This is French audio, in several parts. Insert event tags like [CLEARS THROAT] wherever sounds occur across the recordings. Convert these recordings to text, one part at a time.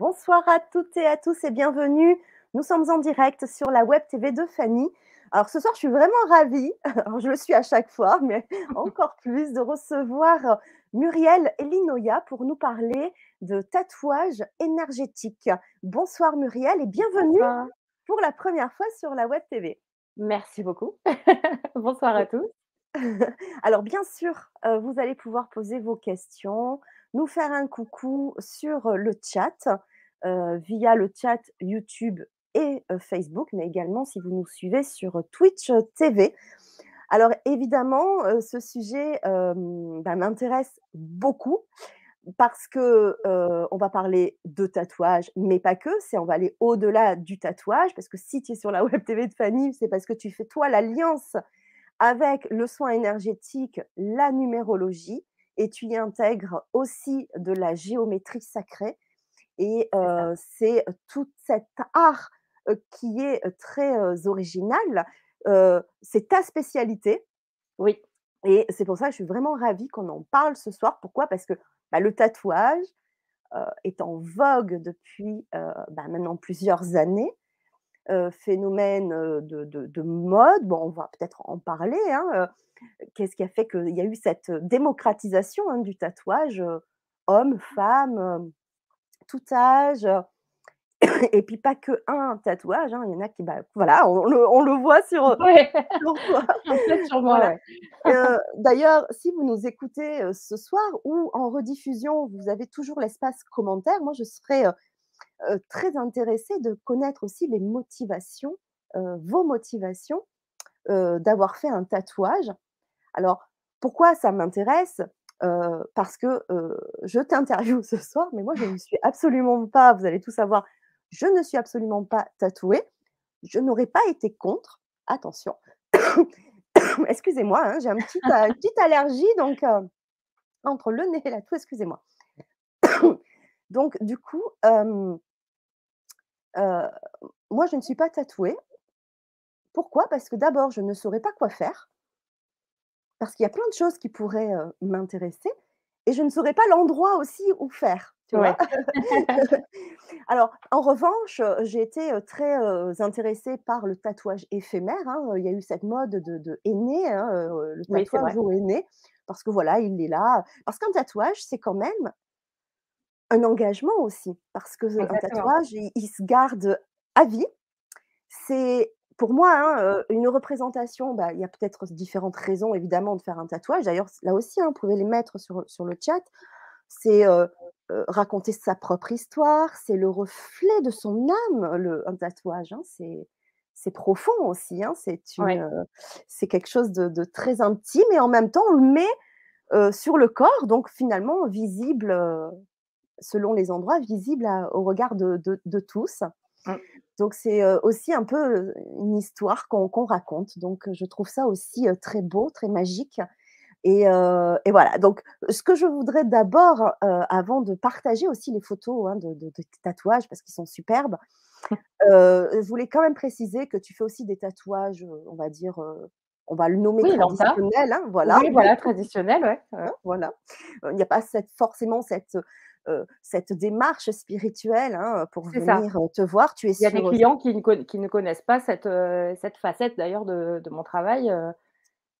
Bonsoir à toutes et à tous et bienvenue. Nous sommes en direct sur la web TV de Fanny. Alors ce soir, je suis vraiment ravie, [LAUGHS] alors je le suis à chaque fois, mais [LAUGHS] encore plus de recevoir Muriel Elinoya pour nous parler de tatouage énergétique. Bonsoir Muriel et bienvenue Bonsoir. pour la première fois sur la web TV. Merci beaucoup. [LAUGHS] Bonsoir à tous. Alors bien sûr, euh, vous allez pouvoir poser vos questions, nous faire un coucou sur le chat, via le chat YouTube et euh, Facebook, mais également si vous nous suivez sur Twitch TV. Alors évidemment, euh, ce sujet euh, bah, m'intéresse beaucoup parce que euh, on va parler de tatouage, mais pas que. C'est on va aller au-delà du tatouage parce que si tu es sur la [LAUGHS] web TV de Fanny, c'est parce que tu fais toi l'alliance avec le soin énergétique, la numérologie, et tu y intègres aussi de la géométrie sacrée. Et C'est euh, tout cet art euh, qui est très euh, original. C'est ta spécialité. Oui, Et c'est pour ça que je suis vraiment ravie qu'on en parle ce soir. Pourquoi? Parce que bah, le tatouage est en vogue depuis bah, maintenant plusieurs années. Phénomène de, de- de mode, bon, on va peut-être en parler. hein, Qu'est-ce qui a fait qu'il y a eu cette démocratisation hein, du tatouage, hommes, femmes, euh, tout âge, et puis pas que un tatouage, hein, il y en a qui, bah, voilà, on le, on le voit sur, [LAUGHS] ouais. sur [LAUGHS] toi. un peu sur moi, Voilà. ouais. Heu, d'ailleurs, si vous nous écoutez, ce soir ou en rediffusion, vous avez toujours l'espace commentaire. Moi, je serais, très intéressée de connaître aussi les motivations, vos motivations, d'avoir fait un tatouage. Alors, pourquoi ça m'intéresse? Parce que, je t'interviewe [LAUGHS] ce soir, mais moi, je ne suis absolument pas vous allez tout savoir, je ne suis absolument pas tatouée. Je n'aurais pas été contre, attention. [COUGHS] Excusez-moi, hein, j'ai un petit [LAUGHS] une petite allergie, donc entre le nez et la toux, excusez-moi. [COUGHS] Donc du coup, moi, je ne suis pas tatouée. Pourquoi? Parce que d'abord, je ne saurais pas quoi faire, parce qu'il y a plein de choses qui pourraient, m'intéresser et je ne saurais pas l'endroit aussi où faire, tu vois? Ouais. [LAUGHS] [LAUGHS] Alors, en revanche, j'ai été, très, intéressée par le tatouage éphémère, hein, il y a eu cette mode de de henné, hein, le Oui, tatouage au henné, parce que voilà, il est là. Parce qu'un tatouage, c'est quand même un engagement aussi, parce que, un tatouage, il il se garde à vie. C'est pour moi, hein, une représentation, bah, il y a peut-être différentes raisons évidemment de faire un tatouage. D'ailleurs, là aussi, hein, vous pouvez les mettre sur, sur le chat. C'est, raconter sa propre histoire, c'est le reflet de son âme, le un tatouage, hein. C'est c'est profond aussi. C'est Ouais. quelque chose de de très intime et en même temps, on le met, sur le corps, donc finalement visible, selon les endroits, visible à au regard de de de tous. Mmh. Donc c'est, aussi un peu, une histoire qu'on raconte. Donc je trouve ça aussi, très beau, très magique et voilà. Donc ce que je voudrais d'abord, avant de partager aussi les photos, hein, de de de tes tatouages parce qu'ils sont superbes, [LAUGHS] je voulais quand même préciser que tu fais aussi des tatouages, on va dire, on va le nommer Oui, lambda. traditionnels, hein, voilà. Oui, voilà, [LAUGHS] traditionnel, ouais. Voilà. Il n'y a pas cette forcément cette, cette démarche spirituelle, hein, pour ça. venir, te voir. Tu es Il y a des clients qui ne con qui ne connaissent pas cette, cette facette d'ailleurs de de mon travail,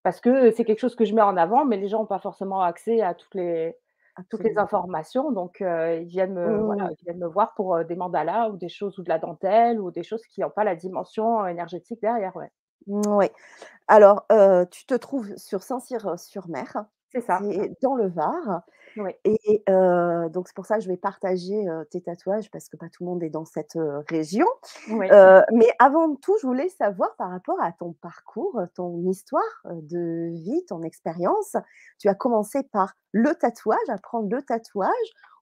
parce que c'est quelque chose que je mets en avant, mais les gens ont pas forcément accès à toutes les toutes les informations. Donc, ils viennent me voilà, ils viennent me voir pour, des mandalas ou des choses ou de la dentelle ou des choses qui ont pas la dimension énergétique derrière, ouais. Oui. Alors, tu te trouves sur Saint-Cyr-sur-Mer, C'est ça. Dans le Var Oui. et donc c'est pour ça que je vais partager, tes tatouages parce que pas tout le monde est dans cette, région. Oui. Mais avant tout, je voulais savoir par rapport à ton parcours, ton histoire, de vie, ton expérience. Tu as commencé par le tatouage, apprendre le tatouage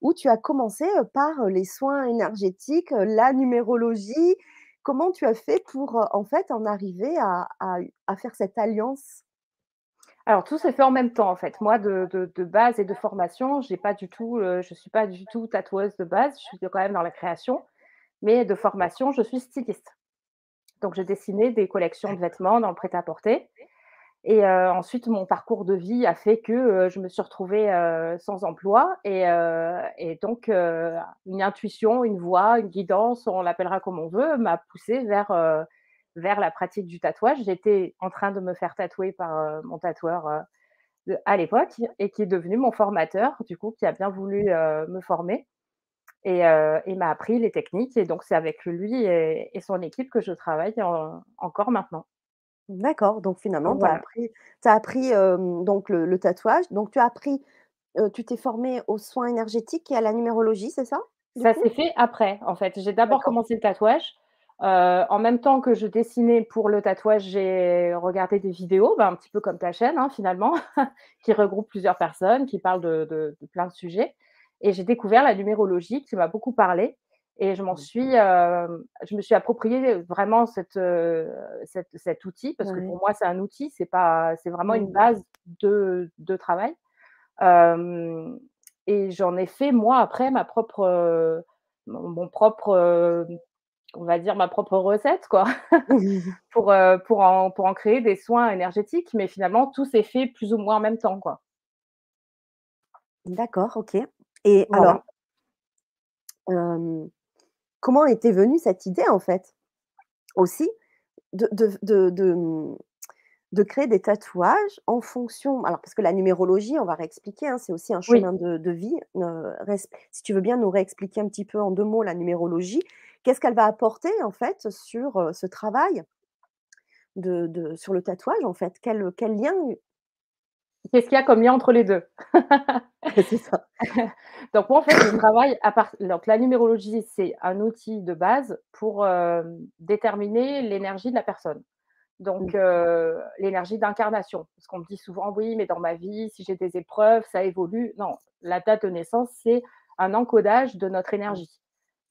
ou tu as commencé, par, les soins énergétiques, la numérologie? Comment tu as fait pour, en fait, en arriver à à à faire cette alliance? Alors tout s'est fait en même temps, en fait. Moi de base et de formation, j'ai pas du tout, heu, je suis pas du tout tatoueuse de base, je suis quand même dans la création, mais de formation, je suis styliste. Donc je dessinais des collections de vêtements dans le prêt-à-porter Et heu, ensuite, mon parcours de vie a fait que, heu, je me suis retrouvée, heu, sans emploi et et donc une intuition, une voix, une guidance, on l'appellera comme on veut, m'a poussée vers, vers la pratique du tatouage. J'étais en train de me faire tatouer par, heu, mon tatoueur, de à l'époque et qui est devenu mon formateur, du coup, qui a bien voulu, heu, me former et m'a appris les techniques et donc c'est avec lui et et son équipe que je travaille en encore maintenant. D'accord, donc finalement tu as appris as donc le le tatouage, donc tu as appris, tu t'es formée aux soins énergétiques et à la numérologie, c'est ça, Ça s'est fait après, en fait. J'ai d'abord commencé le tatouage, heu, en même temps que je dessinais pour le tatouage, j'ai regardé des vidéos, bah, un petit peu comme ta chaîne, hein, finalement, [LAUGHS] qui regroupe plusieurs personnes, qui parlent de de de plein de sujets. Et j'ai découvert la numérologie qui m'a beaucoup parlé. Et je m'en suis, hem, je me suis approprié vraiment cet, heu, cet cet outil parce que pour moi, c'est un outil, c'est pas c'est vraiment une base de de travail. Et j'en ai fait moi après ma propre, mon propre, on va dire ma propre recette quoi [LAUGHS] pour, heu, pour en pour en créer des soins énergétiques, mais finalement tout s'est fait plus ou moins en même temps, quoi. D'accord, OK et Voilà. alors comment était venue cette idée en fait, aussi de de de de, de créer des tatouages en fonction alors parce que la numérologie, on va réexpliquer, hein, c'est aussi un Oui. chemin de de vie, res si tu veux bien nous réexpliquer un petit peu en 2 mots la numérologie. Qu'est-ce qu'elle va apporter en fait sur, ce travail de de sur le tatouage en fait? Quel, quel lien Qu'est-ce qu'il y a comme lien entre les 2? [LAUGHS] c'est ça. [LAUGHS] Donc moi, en fait, je travaille à part donc la numérologie, c'est un outil de base pour, déterminer l'énergie de la personne. Mmh. Donc heu, l'énergie d'incarnation. Parce qu'on me dit souvent: «Oui, mais dans ma vie, si j'ai des épreuves, ça évolue». Non, la date de naissance, c'est un encodage de notre Mmh. énergie.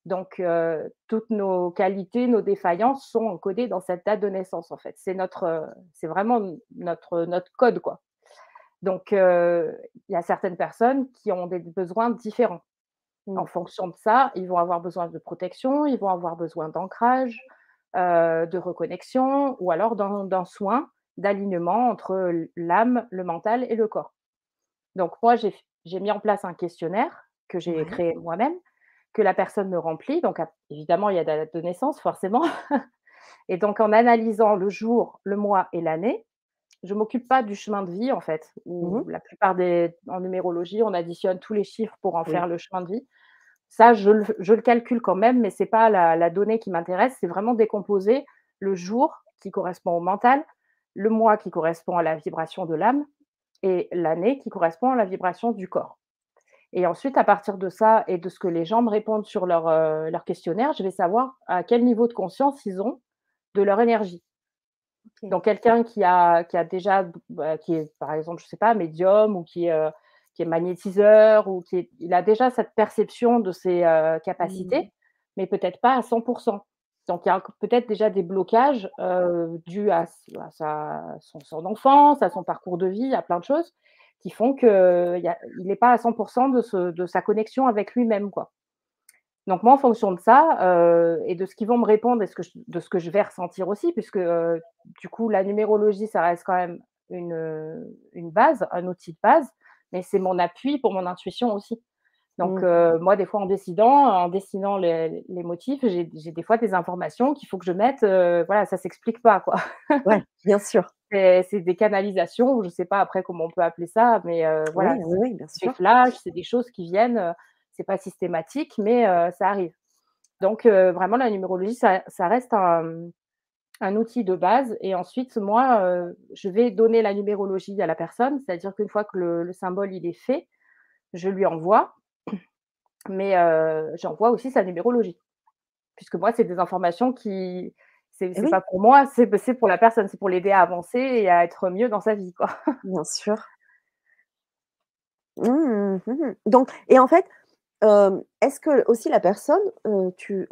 Donc heu, toutes nos qualités, nos défaillances sont encodées dans cette date de naissance, en fait. C'est notre, c'est vraiment notre, notre code, quoi. Donc heu, il y a certaines personnes qui ont des besoins différents. En Mmh. fonction de ça, ils vont avoir besoin de protection, ils vont avoir besoin d'ancrage, de reconnexion ou alors d'un d'un soin d'alignement entre l'âme, le mental et le corps. Donc moi, j'ai mis en place un questionnaire que j'ai Ouais. créé moi-même, que la personne me remplit. Donc évidemment, il y a la date de naissance forcément [LAUGHS] et donc en analysant le jour, le mois et l'année, je m'occupe pas du chemin de vie en fait, Mmh où mh. la plupart des en numérologie, on additionne tous les chiffres pour en Oui. faire le chemin de vie. Ça, je le f je le calcule quand même, mais c'est pas la la donnée qui m'intéresse, c'est vraiment décomposer le jour qui correspond au mental, le mois qui correspond à la vibration de l'âme et l'année qui correspond à la vibration du corps. Et ensuite, à partir de ça et de ce que les gens me répondent sur leur, heu, leur questionnaire, je vais savoir à quel niveau de conscience ils ont de leur énergie. Donc quelqu'un qui a qui a déjà bah, qui est, par exemple, je sais pas, médium ou qui est, heu, qui est magnétiseur ou qui est il a déjà cette perception de ses, heu, Mmh. capacités, mais peut-être pas à 100% Donc il y a peut-être déjà des blocages, dus à s à sa son son enfance, à son parcours de vie, à plein de choses qui font qu'il y a il est pas à 100 de ce de sa connexion avec lui-même, quoi. Donc moi, en fonction de ça, heu et de ce qu'ils vont me répondre et ce que je de ce que je vais ressentir aussi puisque, heu, du coup, la numérologie, ça reste quand même une, base, un outil de base, mais c'est mon appui pour mon intuition aussi. Donc Mmh. moi, des fois, en décidant en dessinant les les motifs, j'ai des fois des informations qu'il faut que je mette, voilà, ça s'explique pas, quoi. Ouais, bien sûr. C'est des canalisations je sais pas après comment on peut appeler ça, mais Oui, voilà, oui, c'est oui, bien des flashs, c'est des choses qui viennent, heu, c'est pas systématique, mais heu, ça arrive. Donc heu, vraiment la numérologie, ça ça reste un, mmh, un outil de base et ensuite moi, je vais donner la numérologie à la personne, c'est-à-dire qu'une fois que le le symbole il est fait, je lui envoie, mais j'envoie aussi sa numérologie. Puisque moi, c'est des informations qui c'est oui, pas pour moi, c'est pour la personne, c'est pour l'aider à avancer et à être mieux dans sa vie, quoi. [LAUGHS] bien sûr. Mmh, mmh mh. Donc et en fait, hem, est-ce que aussi la personne, heu, tu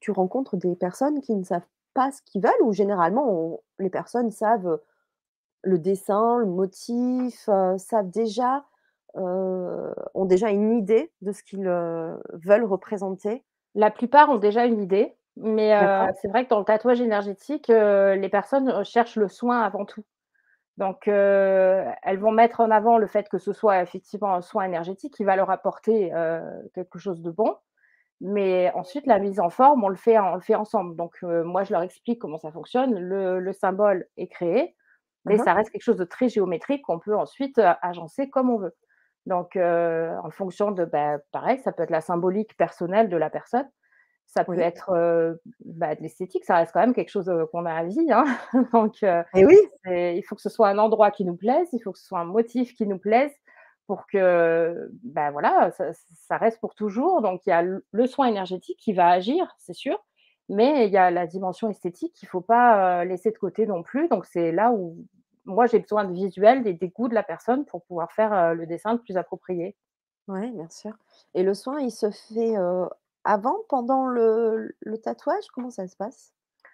tu rencontres des personnes qui ne savent pas ce qu'ils veulent ou généralement on les personnes savent, le dessin, le motif, heu, savent déjà, ont déjà une idée de ce qu'ils, veulent représenter? La plupart ont déjà une idée, mais D'accord. c'est vrai que dans le tatouage énergétique, heu, les personnes, cherchent le soin avant tout. Donc, elles vont mettre en avant le fait que ce soit effectivement un soin énergétique qui va leur apporter quelque chose de bon. Mais ensuite, la mise en forme, on le fait, on le fait ensemble. Donc, moi, je leur explique comment ça fonctionne. Le, symbole est créé, mais Mmh ça reste quelque chose de très géométrique qu'on peut ensuite agencer comme on veut. Donc, en fonction de, bah, pareil, ça peut être la symbolique personnelle de la personne. Ça peut Oui. être bah, de l'esthétique, ça reste quand même quelque chose qu'on a à vie. Hein. [LAUGHS] Donc, Et oui! il faut que ce soit un endroit qui nous plaise, il faut que ce soit un motif qui nous plaise pour que, ben voilà, ça, ça, reste pour toujours. Donc, il y a le soin énergétique qui va agir, c'est sûr, mais il y a la dimension esthétique qu'il ne faut pas laisser de côté non plus. Donc, c'est là où moi, j'ai besoin de visuels et des goûts de la personne pour pouvoir faire le dessin le plus approprié. Oui, bien sûr. Et le soin, il se fait avant, pendant le, le tatouage? Comment ça se passe?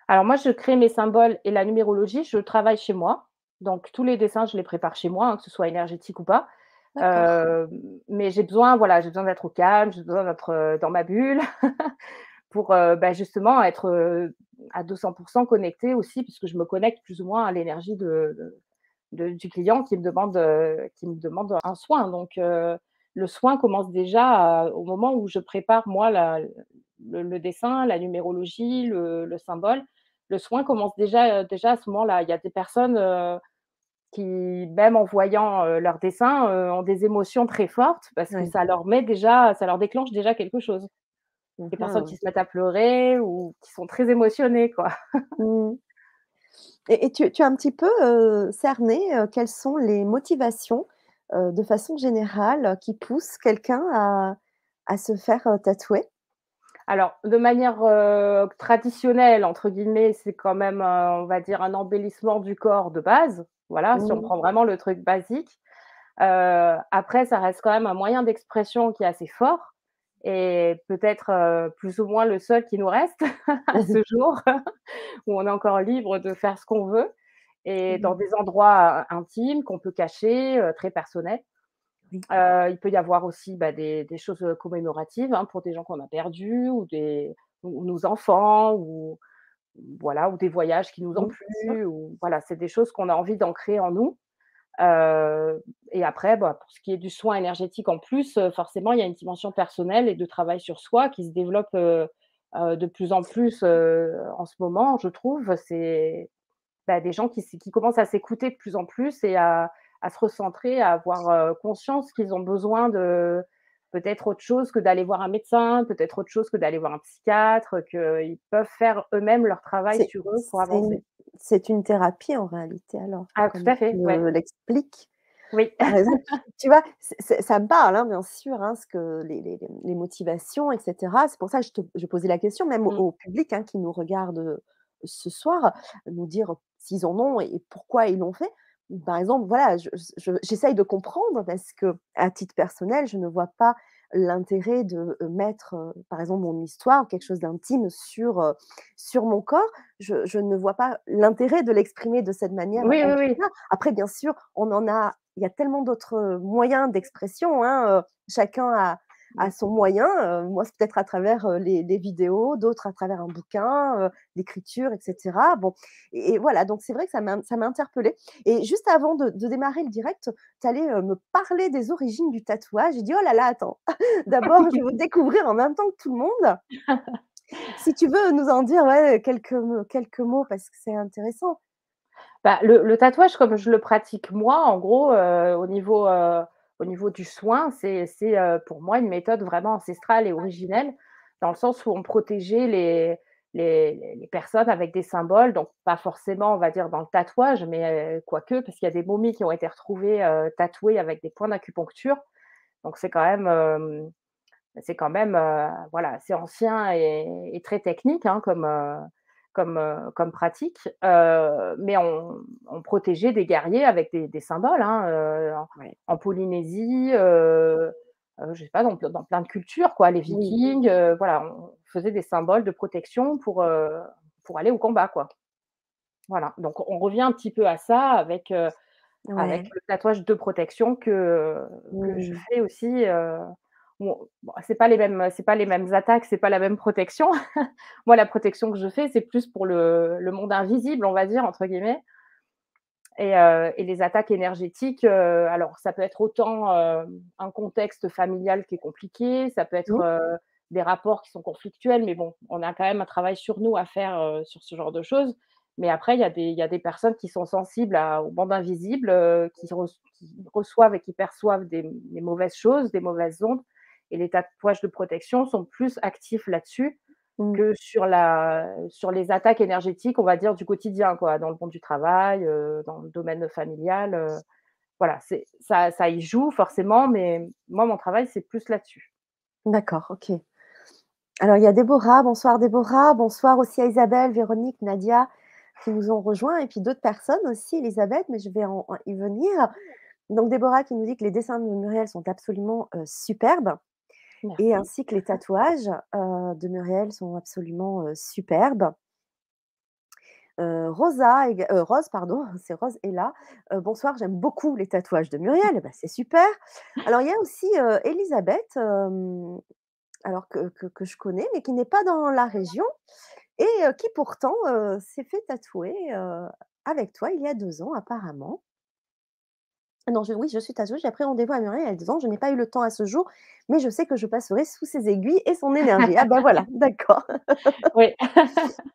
Alors moi, je crée mes symboles et la numérologie, je travaille chez moi. Donc tous les dessins, je les prépare chez moi, hein, que ce soit énergétique ou pas. Euh, mais j'ai besoin, voilà, j'ai besoin d'être au calme, j'ai besoin d'être euh, dans ma bulle [LAUGHS] pour euh, bah, justement être à 200% connectée aussi, puisque je me connecte plus ou moins à l'énergie de, de, du client qui me demande, qui me demande un soin. Donc le soin commence déjà à- au moment où je prépare moi la, le, le dessin, la numérologie, le, le symbole. Le soin commence déjà, déjà à ce moment-là. Il y a des personnes euh, qui, même en voyant euh, leur dessin, euh, ont des émotions très fortes parce que Oui. ça leur met déjà, ça leur déclenche déjà quelque chose. Des personnes qui Mmh se mettent à pleurer ou qui sont très émotionnées, quoi. [LAUGHS] Mmh. Et, et tu, tu as un petit peu euh, cerné euh, quelles sont les motivations euh, de façon générale euh, qui poussent quelqu'un à, à se faire euh, tatouer? Alors, de manière euh, traditionnelle, entre guillemets, c'est quand même, euh, on va dire, un embellissement du corps de base. Voilà, si on Mmh. prend vraiment le truc basique. Euh, après, ça reste quand même un moyen d'expression qui est assez fort et peut-être plus ou moins le seul qui nous reste [LAUGHS] à ce [LAUGHS] jour, où on est encore libre de faire ce qu'on veut et dans Mmh. des endroits intimes qu'on peut cacher, très personnels. Oui. Il peut y avoir aussi, bah, des des choses, commémoratives, hein, pour des gens qu'on a perdus ou des ou nos enfants ou voilà, ou des voyages qui nous ont plu ou voilà, c'est des choses qu'on a envie d'ancrer en nous. Et après, bah, pour ce qui est du soin énergétique en plus, forcément, il y a une dimension personnelle et de travail sur soi qui se développe, de plus en plus, en ce moment, je trouve. C'est bah, des gens qui commencent à s'écouter de plus en plus et à à se recentrer, à avoir, heu, conscience qu'ils ont besoin de peut-être autre chose que d'aller voir un médecin, peut-être autre chose que d'aller voir un psychiatre, qu'ils peuvent faire eux-mêmes leur travail sur eux pour avancer. c'est une thérapie en réalité alors, Ah tout à tu fait, ouais. me l'expliques. Oui. Tu. Tu vois, ça me parle, hein, bien sûr, hein, ce que les les les les motivations et cetera. C'est pour ça que je te je posais la question même au Mmh. au public, hein, qui nous regarde, heu, ce soir, nous dire s'ils en ont et pourquoi ils l'ont fait. Par exemple, voilà, je je j'essaye de comprendre parce qu'à titre personnel, je ne vois pas l'intérêt de, heu, mettre, heu, par exemple, mon histoire, quelque chose d'intime sur, heu, sur mon corps. Je je ne vois pas l'intérêt de l'exprimer de cette manière, Oui, oui, oui. Après, bien sûr, on en a il y a tellement d'autres, moyens d'expression, hein, chacun a a Mmh. son moyen, moi, c'est peut-être à travers, les les vidéos, d'autres à travers un bouquin, l'écriture et cetera. Bon et et voilà, donc c'est vrai que ça m'a ça m'a interpellée et juste avant de de démarrer le direct, tu allais, me parler des origines du tatouage. J'ai dit: «Oh là là, attends, [LAUGHS] d'abord, je veux découvrir en même temps que tout le monde». Si tu veux nous en dire, ouais, quelques quelques mots parce que c'est intéressant. Bah, le le tatouage comme je le pratique moi, en gros, au niveau, au niveau du soin, c'est c'est, heu, pour moi une méthode vraiment ancestrale et originelle, dans le sens où on protégeait les personnes avec des symboles, donc pas forcément, on va dire, dans le tatouage, mais heu, quoique, parce qu'il y a des momies qui ont été retrouvées, heu, tatouées avec des points d'acupuncture, donc c'est quand même, c'est quand même, voilà, assez ancien et très technique, hein, comme, comme, heu, comme pratique. Heu, mais on on protégeait des guerriers avec des des symboles, hein, heu, en Ouais. en Polynésie, heu, je sais pas, dans ple dans plein de cultures, quoi. Les. Vikings, voilà, on faisait des symboles de protection pour, pour aller au combat, quoi. Voilà, donc on revient un petit peu à ça avec, avec le tatouage de protection que que je fais aussi, bon, bon, c'est pas les mêmes c'est pas les mêmes attaques, c'est pas la même protection. [LAUGHS] Moi, la protection que je fais, c'est plus pour le le «monde invisible», on va dire, entre guillemets Et, et, les attaques énergétiques, alors ça peut être autant un contexte familial qui est compliqué, ça peut être des rapports qui sont conflictuels, mais bon, on a quand même un travail sur nous à faire sur ce genre de choses. Mais après, il y, a des, y a des personnes qui sont sensibles à, aux bandes invisibles, qui, reçoivent et qui perçoivent des, des, mauvaises choses, des mauvaises ondes. Et les tatouages de protection sont plus actifs là-dessus mmh. que sur, la, sur les attaques énergétiques, on va dire, du quotidien, quoi, dans le monde du travail, euh, dans le domaine familial. Euh, voilà, ça, ça y joue forcément, mais moi, mon travail, c'est plus là-dessus. D'accord, ok. Alors, il y a Déborah. Bonsoir, Déborah. Bonsoir aussi à Isabelle, Véronique, Nadia qui nous ont rejoints et puis d'autres personnes aussi, Elisabeth, mais je vais en, y venir. Donc, Déborah qui nous dit que les dessins de Muriel sont absolument euh, superbes. Et ainsi que les tatouages de Muriel sont absolument superbes. Rosa, Rose, pardon, [LAUGHS] c'est Rose est là. bonsoir, j'aime beaucoup les tatouages de [LAUGHS] Muriel. Ben, c'est super. Alors, il y a aussi Elisabeth, alors que, que, je connais, mais qui n'est pas dans la région et qui pourtant s'est fait tatouer avec toi il y a deux ans, apparemment. Non, oui, je suis tatouée. J'ai pris rendez-vous à Muriel il y a ans. Je n'ai pas eu le temps à ce jour, mais je sais que je passerai sous ses aiguilles et son énergie. Ah ben voilà, [LAUGHS] d'accord. oui. [LAUGHS]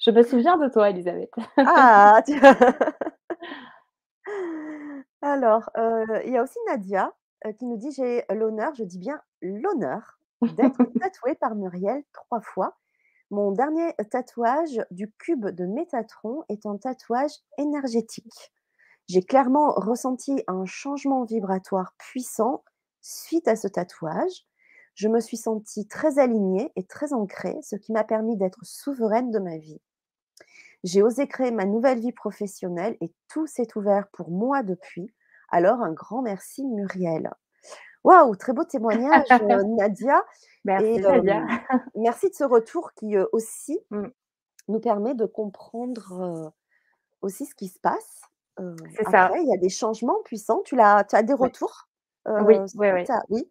je me souviens de toi, Elisabeth. ah, [LAUGHS] Alors, euh, il y a aussi Nadia euh, qui nous dit J'ai l'honneur, je dis bien l'honneur, d'être tatouée par Muriel trois fois. Mon dernier tatouage du cube de Métatron est un tatouage énergétique. J'ai clairement ressenti un changement vibratoire puissant suite à ce tatouage. Je me suis sentie très alignée et très ancrée, ce qui m'a permis d'être souveraine de ma vie. J'ai osé créer ma nouvelle vie professionnelle et tout s'est ouvert pour moi depuis. Alors un grand merci Muriel. Waouh, très beau témoignage [LAUGHS] euh, Nadia. Merci Nadia. merci de ce retour qui euh, aussi mmh. nous permet de comprendre euh, aussi ce qui se passe c'est ça. il y a des changements puissants. Tu, as, tu as des retours oui, oui, oui.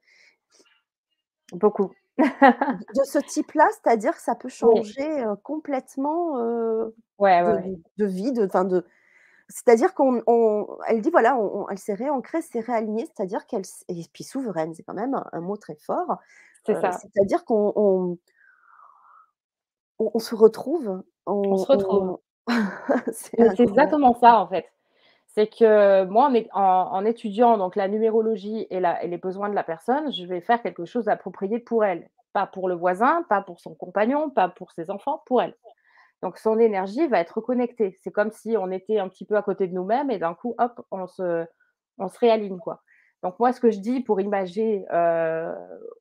Beaucoup. de ce type-là, c'est-à-dire que ça peut [LAUGHS] changer complètement de, vie, de, de, c'est-à-dire qu'on, elle dit voilà, elle s'est réancrée, s'est réalignée, c'est-à-dire qu'elle, et puis souveraine, c'est quand même un, mot très fort. C'est ça. C'est-à-dire qu'on on, se retrouve. On, se retrouve. [LAUGHS] c'est exactement ça en fait c'est que moi, en, étudiant donc la numérologie et, les besoins de la personne, je vais faire quelque chose d'approprié pour elle. Pas pour le voisin, pas pour son compagnon, pas pour ses enfants, pour elle. Donc son énergie va être reconnectée. C'est comme si on était un petit peu à côté de nous-mêmes et d'un coup, hop, on se, on se réaligne. Quoi. Donc moi, ce que je dis pour imager euh,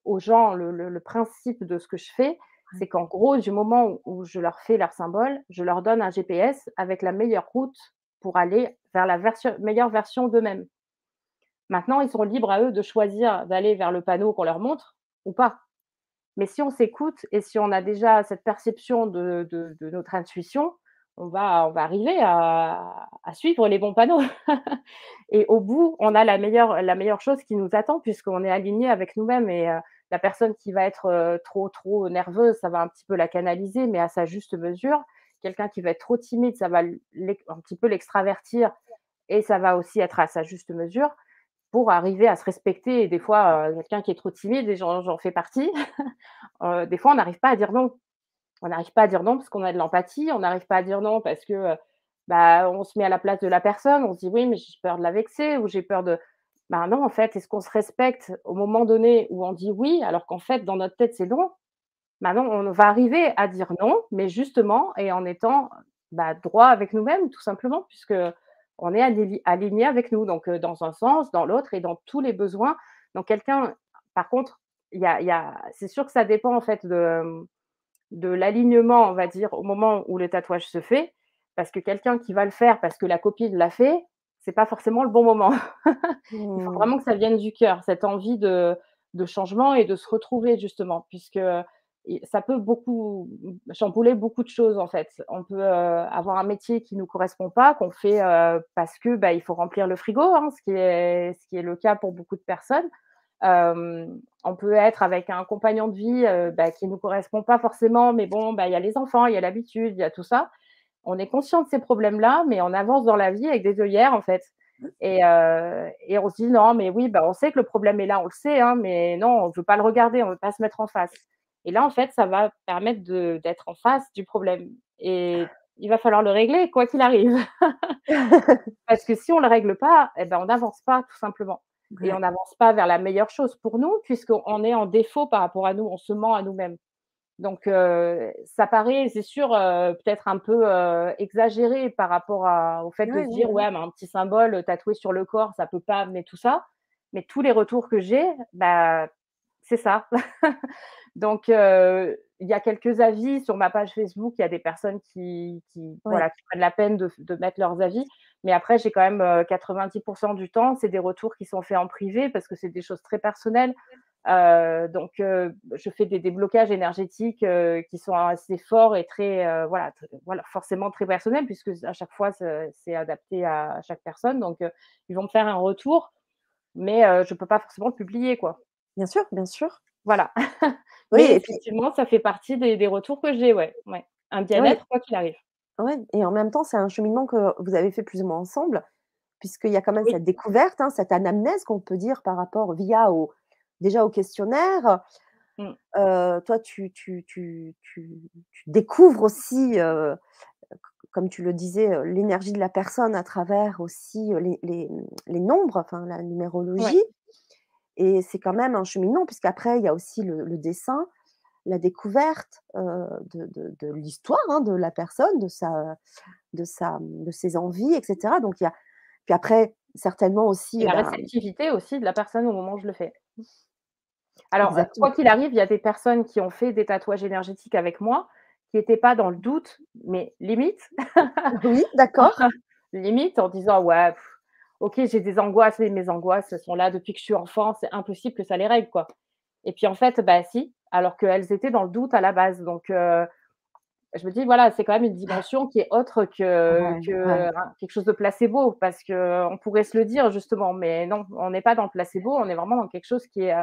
aux gens le, principe de ce que je fais, c'est qu'en gros, du moment où je leur fais leur symbole, je leur donne un GPS avec la meilleure route pour aller vers la meilleure version d'eux-mêmes. Maintenant, ils sont libres à eux de choisir d'aller vers le panneau qu'on leur montre ou pas. Mais si on s'écoute et si on a déjà cette perception de, notre intuition, on va, arriver à, suivre les bons panneaux. [LAUGHS] et au bout, on a la meilleure, la meilleure chose qui nous attend puisqu'on est aligné avec nous-mêmes. Et euh, la personne qui va être euh, trop, trop nerveuse, ça va un petit peu la canaliser, mais à sa juste mesure quelqu'un qui va être trop timide, ça va un petit peu l'extravertir et ça va aussi être à sa juste mesure pour arriver à se respecter. Et des fois, euh, quelqu'un qui est trop timide, et j'en fais partie, [LAUGHS] euh, des fois, on n'arrive pas à dire non. On n'arrive pas à dire non parce qu'on a de l'empathie, on n'arrive pas à dire non parce que euh, bah, on se met à la place de la personne, on se dit oui, mais j'ai peur de la vexer ou j'ai peur de. Ben non, en fait, est-ce qu'on se respecte au moment donné où on dit oui, alors qu'en fait, dans notre tête, c'est non? Maintenant, on va arriver à dire non, mais justement, et en étant bah, droit avec nous-mêmes, tout simplement, puisque on est aligné avec nous, donc dans un sens, dans l'autre et dans tous les besoins. Donc, quelqu'un, par contre, y a, y a, c'est sûr que ça dépend en fait de, de l'alignement, on va dire, au moment où le tatouage se fait, parce que quelqu'un qui va le faire parce que la copine l'a fait, c'est pas forcément le bon moment. [LAUGHS] Il faut mmh. vraiment que ça vienne du cœur, cette envie de, de changement et de se retrouver justement, puisque ça peut beaucoup chambouler beaucoup de choses en fait. On peut euh, avoir un métier qui nous correspond pas, qu'on fait euh, parce que bah, il faut remplir le frigo, hein, ce, qui est, ce qui est le cas pour beaucoup de personnes. Euh, on peut être avec un compagnon de vie bah, qui nous correspond pas forcément, mais bon, bah, il y a les enfants, il y a l'habitude, il y a tout ça. on est conscient de ces problèmes-là, mais on avance dans la vie avec des œillères, en fait. Et, euh, et on se dit: «Non, mais oui, bah, on sait que le problème est là, on le sait, hein, mais non, on veut pas le regarder, on veut pas se mettre en face». Et là, en fait, ça va permettre d'être en face du problème et il va falloir le régler quoi qu'il arrive. [LAUGHS] [LAUGHS] Parce que si on le règle pas, et ben, on n'avance pas tout simplement et on n'avance pas vers la meilleure chose pour nous puisqu'on est en défaut par rapport à nous, on se ment à nous-mêmes. Donc, ça paraît, c'est sûr, peut-être un peu, exagéré par rapport à au fait de se dire: ouais. «Ouais, mais un petit symbole, tatoué sur le corps, ça peut pas amener tout ça». Mais tous les retours que j'ai, bah, c'est ça. [LAUGHS] Donc, il y a quelques avis sur ma page Facebook, il y a des personnes qui qui Ouais. voilà, qui prennent la peine de mettre leurs avis. Mais après, j'ai quand même, heu, 90% du temps, c'est des retours qui sont faits en privé parce que c'est des choses très personnelles. Donc, je fais des déblocages énergétiques, qui sont assez forts et très, voilà, voilà, forcément très personnels puisque à chaque fois, ce c'est adapté à chaque personne. Donc, ils vont me faire un retour, mais, je peux pas forcément le publier, quoi. Bien sûr, bien sûr. Voilà. [LAUGHS] Oui Mais et puis effectivement, ça fait partie des des retours que j'ai, ouais, ouais. Un bien-être quoi qu'il arrive. ouais et en même temps, c'est un cheminement que vous avez fait plus ou moins ensemble, puisqu'il y a quand même Oui. cette découverte, hein, cette anamnèse qu'on peut dire par rapport via au déjà au questionnaire. Mmh. Heu, toi, tu tu tu tu découvres aussi, heu, c comme tu le disais, heu, l'énergie de la personne à travers aussi, les les, les nombres, enfin la Ouais. Et c'est quand même un cheminement puisqu'après il y a aussi le le dessin, la découverte, heu, de de de l'histoire, hein, de la personne, de sa de sa, de ses envies et cetera donc il y a puis après certainement Et aussi, la ben réceptivité aussi de la personne au moment où je le fais. Alors, exactement. quoi qu'il arrive, il y a des personnes qui ont fait des tatouages énergétiques avec moi, qui étaient pas dans le doute, mais limite, Oui, d'accord. [LAUGHS] limite en disant: «Ouais, pff, OK, j'ai des angoisses, mais mes angoisses, sont là depuis que je suis enfant, c'est impossible que ça les règle, quoi». Et puis en fait, bah si, alors qu'elles étaient dans le doute à la base. Donc, heu, je me dis: «Voilà, c'est quand même une dimension qui est autre que Ouais, ouais. quelque chose de placebo». Parce qu'on pourrait se le dire justement, mais non, on n'est pas dans le placebo, on est vraiment dans quelque chose qui est,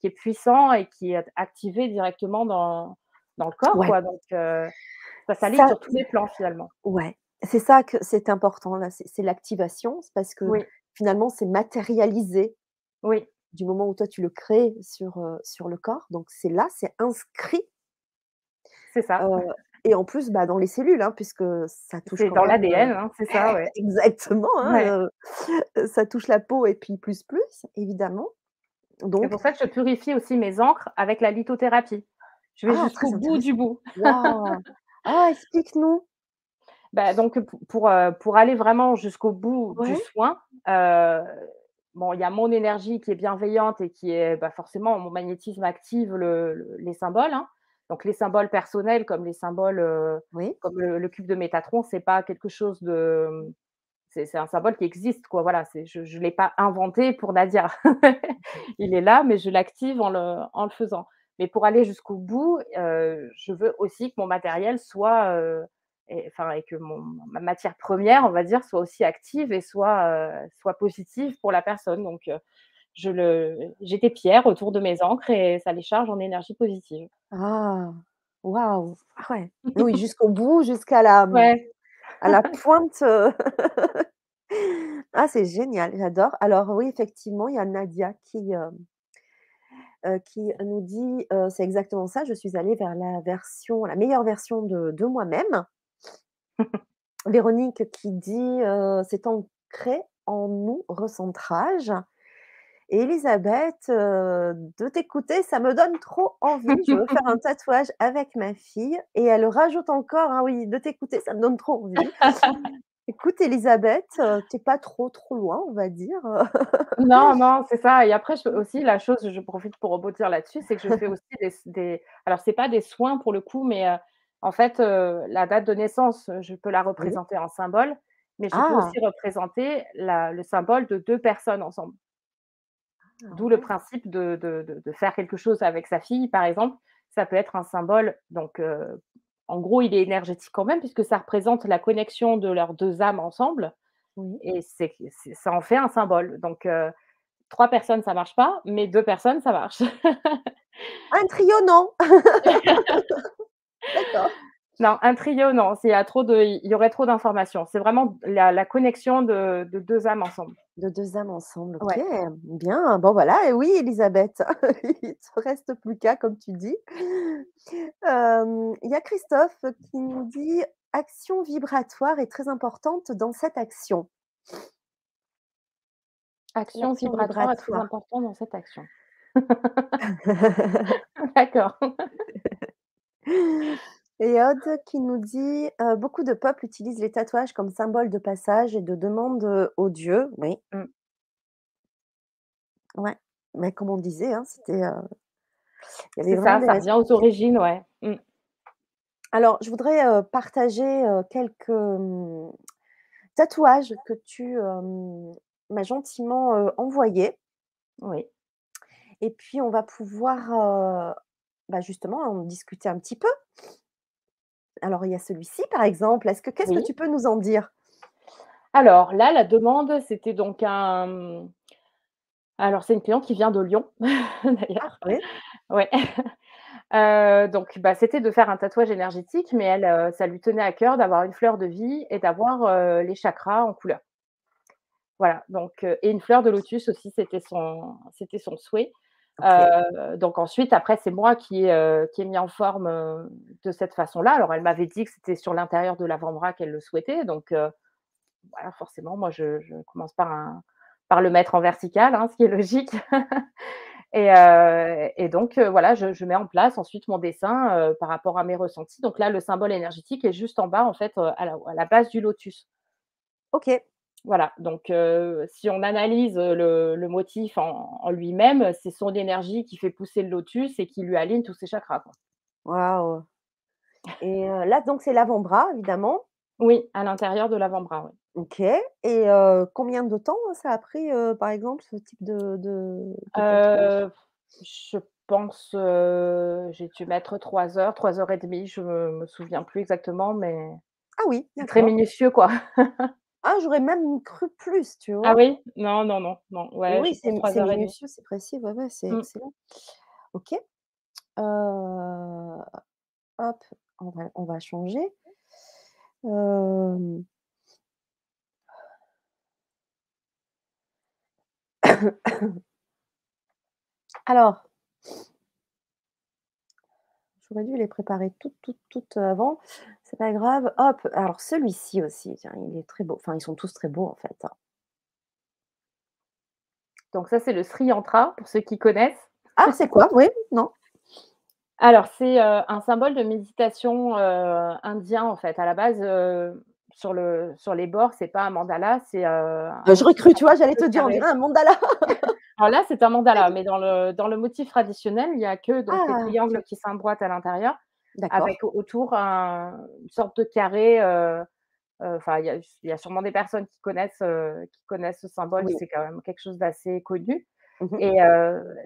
qui est puissant et qui est activé directement dans dans le corps, Ouais, quoi. Donc, ça ça sur tous les plans finalement. ouais, c'est ça que c'est important là, c'est l'activation. C'est parce que Oui, finalement c'est matérialisé oui, du moment où toi tu le crées sur, sur le corps, donc c'est là, c'est inscrit, c'est ça. et en plus, bah, dans les cellules, hein, puisque ça touche C'est dans l'ADN, hein, c'est ça, ouais. [LAUGHS] exactement, Ouais. hein, ça touche la peau et puis plus, plus, évidemment, C'est donc pour ça que je purifie aussi mes encres avec la lithothérapie. Je vais ah jusqu'au bout du bout. Ah explique-nous. Bah, donc pou pour, heu, pour aller vraiment jusqu'au bout du soin, heu, bon, il y a mon énergie qui est bienveillante et qui est, bah, forcément mon magnétisme active le le les symboles, hein. Donc les symboles personnels comme les symboles, heu, oui, comme le le cube de Métatron, c'est pas quelque chose de, c'est un symbole qui existe quoi, voilà, je je l'ai pas inventé pour Nadia. [LAUGHS] Il est là, mais je l'active en le en le faisant. Mais pour aller jusqu'au bout, je veux aussi que mon matériel soit, et enfin et que mon ma matière première, on va dire, soit aussi active et soit, heu, soit positive pour la personne. Donc, heu, je le j'ai des pierres autour de mes encres et ça les charge en énergie positive. ah, waouh! Ah ouais, oui, [LAUGHS] jusqu'au bout, jusqu'à la, Ouais. à la [LAUGHS] pointe, heu [LAUGHS] ah c'est génial, j'adore. Alors oui, effectivement, il y a Nadia qui, heu, qui nous dit, c'est exactement ça: «Je suis allée vers la version la meilleure version de de moi-même». Véronique qui dit, «C'est ancré en nous, recentrage». Et Elisabeth, «De t'écouter, ça me donne trop envie. Je veux faire un [LAUGHS] tatouage avec ma fille» et elle rajoute encore: «Ah oui, de t'écouter, ça me donne trop envie». Écoute Elisabeth, heu, tu es pas trop, trop loin, on va dire, Non, non, c'est ça et après je aussi la chose, je profite pour rebondir là-dessus, c'est que je fais aussi des des alors c'est pas des soins pour le coup, mais en fait, heu, la date de naissance, je peux la Oui. représenter en symbole, mais je peux Ah! aussi représenter la le symbole de 2 personnes ensemble. Ah D'où le principe de de de de faire quelque chose avec sa fille, par exemple. Ça peut être un symbole donc heu, en gros, il est énergétique quand même puisque ça représente la connexion de leurs 2 âmes ensemble Oui. et ça en fait un symbole donc heu 3 personnes, ça marche pas, mais 2 personnes, ça marche. Un trio, non? [LAUGHS] [LAUGHS] D'accord. Non, un trio, non, s'il y a trop de il y aurait trop d'informations. C'est vraiment la la connexion de de 2 âmes ensemble. De 2 âmes ensemble, OK, Ouais. bien. Bon voilà et oui Élisabeth, [LAUGHS] il te reste plus qu'à comme tu dis. Il y a Christophe qui nous dit: «Action vibratoire est très importante dans cette action». Action vibratoire est très vibratoire. important dans cette action. [LAUGHS] D'accord. [LAUGHS] Et Aude qui nous dit, heu: «Beaucoup de peuples utilisent les tatouages comme symbole de passage et de demande, heu, aux dieux». Oui. Mmh. Ouais, mais comme on disait, hein, c'était, heu, il y avait C'est vraiment ça, des ça revient aux origines, ouais. Mmh. Alors, je voudrais, partager, quelques, mmh, tatouages que tu, m'as gentiment, envoyés Oui. et puis on va pouvoir, bah, justement en discuter un petit peu. Alors il y a celui-ci par exemple, est-ce que qu'est-ce que tu peux nous en dire? Alors là, la demande, c'était donc un, mmh alors c'est une cliente qui vient de Lyon [LAUGHS] Ah d'ailleurs. oui. Ouais. Heu, donc bah, c'était de faire un tatouage énergétique, mais elle, heu, ça lui tenait à cœur d'avoir une fleur de vie et d'avoir, heu, les chakras en couleur. Voilà, donc et une fleur de lotus aussi, c'était son c'était son souhait. Heu, donc ensuite, après, c'est moi qui ai, heu, qui ai mis en forme, heu, de cette façon-là. Alors elle m'avait dit que c'était sur l'intérieur de l'avant-bras qu'elle le souhaitait, donc voilà, forcément, moi, je je commence par un par le mettre en vertical, hein, ce qui est logique [LAUGHS] et donc voilà, je je mets en place ensuite mon dessin, par rapport à mes ressentis. Donc là, le symbole énergétique est juste en bas, en fait, à la à la base du lotus. OK. Voilà, donc heu, si on analyse, heu, le le motif en en lui-même, c'est son énergie qui fait pousser le lotus et qui lui aligne tous ses chakras. Waouh et heu, là donc c'est l'avant-bras évidemment. Oui, à l'intérieur de l'avant-bras, oui. OK et combien de temps ça a pris, par exemple ce type de je pense, j'ai dû mettre 3 heures, 3 heures et demie, je me me souviens plus exactement, mais Ah oui, c'est très minutieux, quoi. [LAUGHS] Ah j'aurais même cru plus, tu Ah vois? oui? Non, non, non, non, ouais, Oui, c'est pense m 3 c'est minutieux, c'est précis, ouais, ouais, c'est Mmh. excellent. OK, heu, hop, on va on va changer. Hem [COUGHS] alors j'aurais dû les préparer toutes, toutes, toutes, heu, avant. C'est pas grave. Hop, alors celui-ci aussi, tiens, il est très beau. Enfin, ils sont tous très beaux, en fait, hein. Donc ça, c'est le Sri Yantra, pour ceux qui connaissent. Ah, c'est quoi? Oui? Non? Alors, c'est, heu, un symbole de méditation, heu, indien, en fait. À la base, sur le sur les bords, c'est pas un mandala, c'est, motif cru, un tu vois? J'allais te dire, on dirait un mandala. [LAUGHS] Alors là, c'est un mandala, mais dans le dans le motif traditionnel, il y a que donc les Ah, triangles qui s'emboîtent à l'intérieur, avec au autour un une sorte de carré, heu heu, enfin, il y y a sûrement des personnes qui connaissent, qui connaissent ce symbole, Oui. c'est quand même quelque chose d'assez connu Mmh mh. et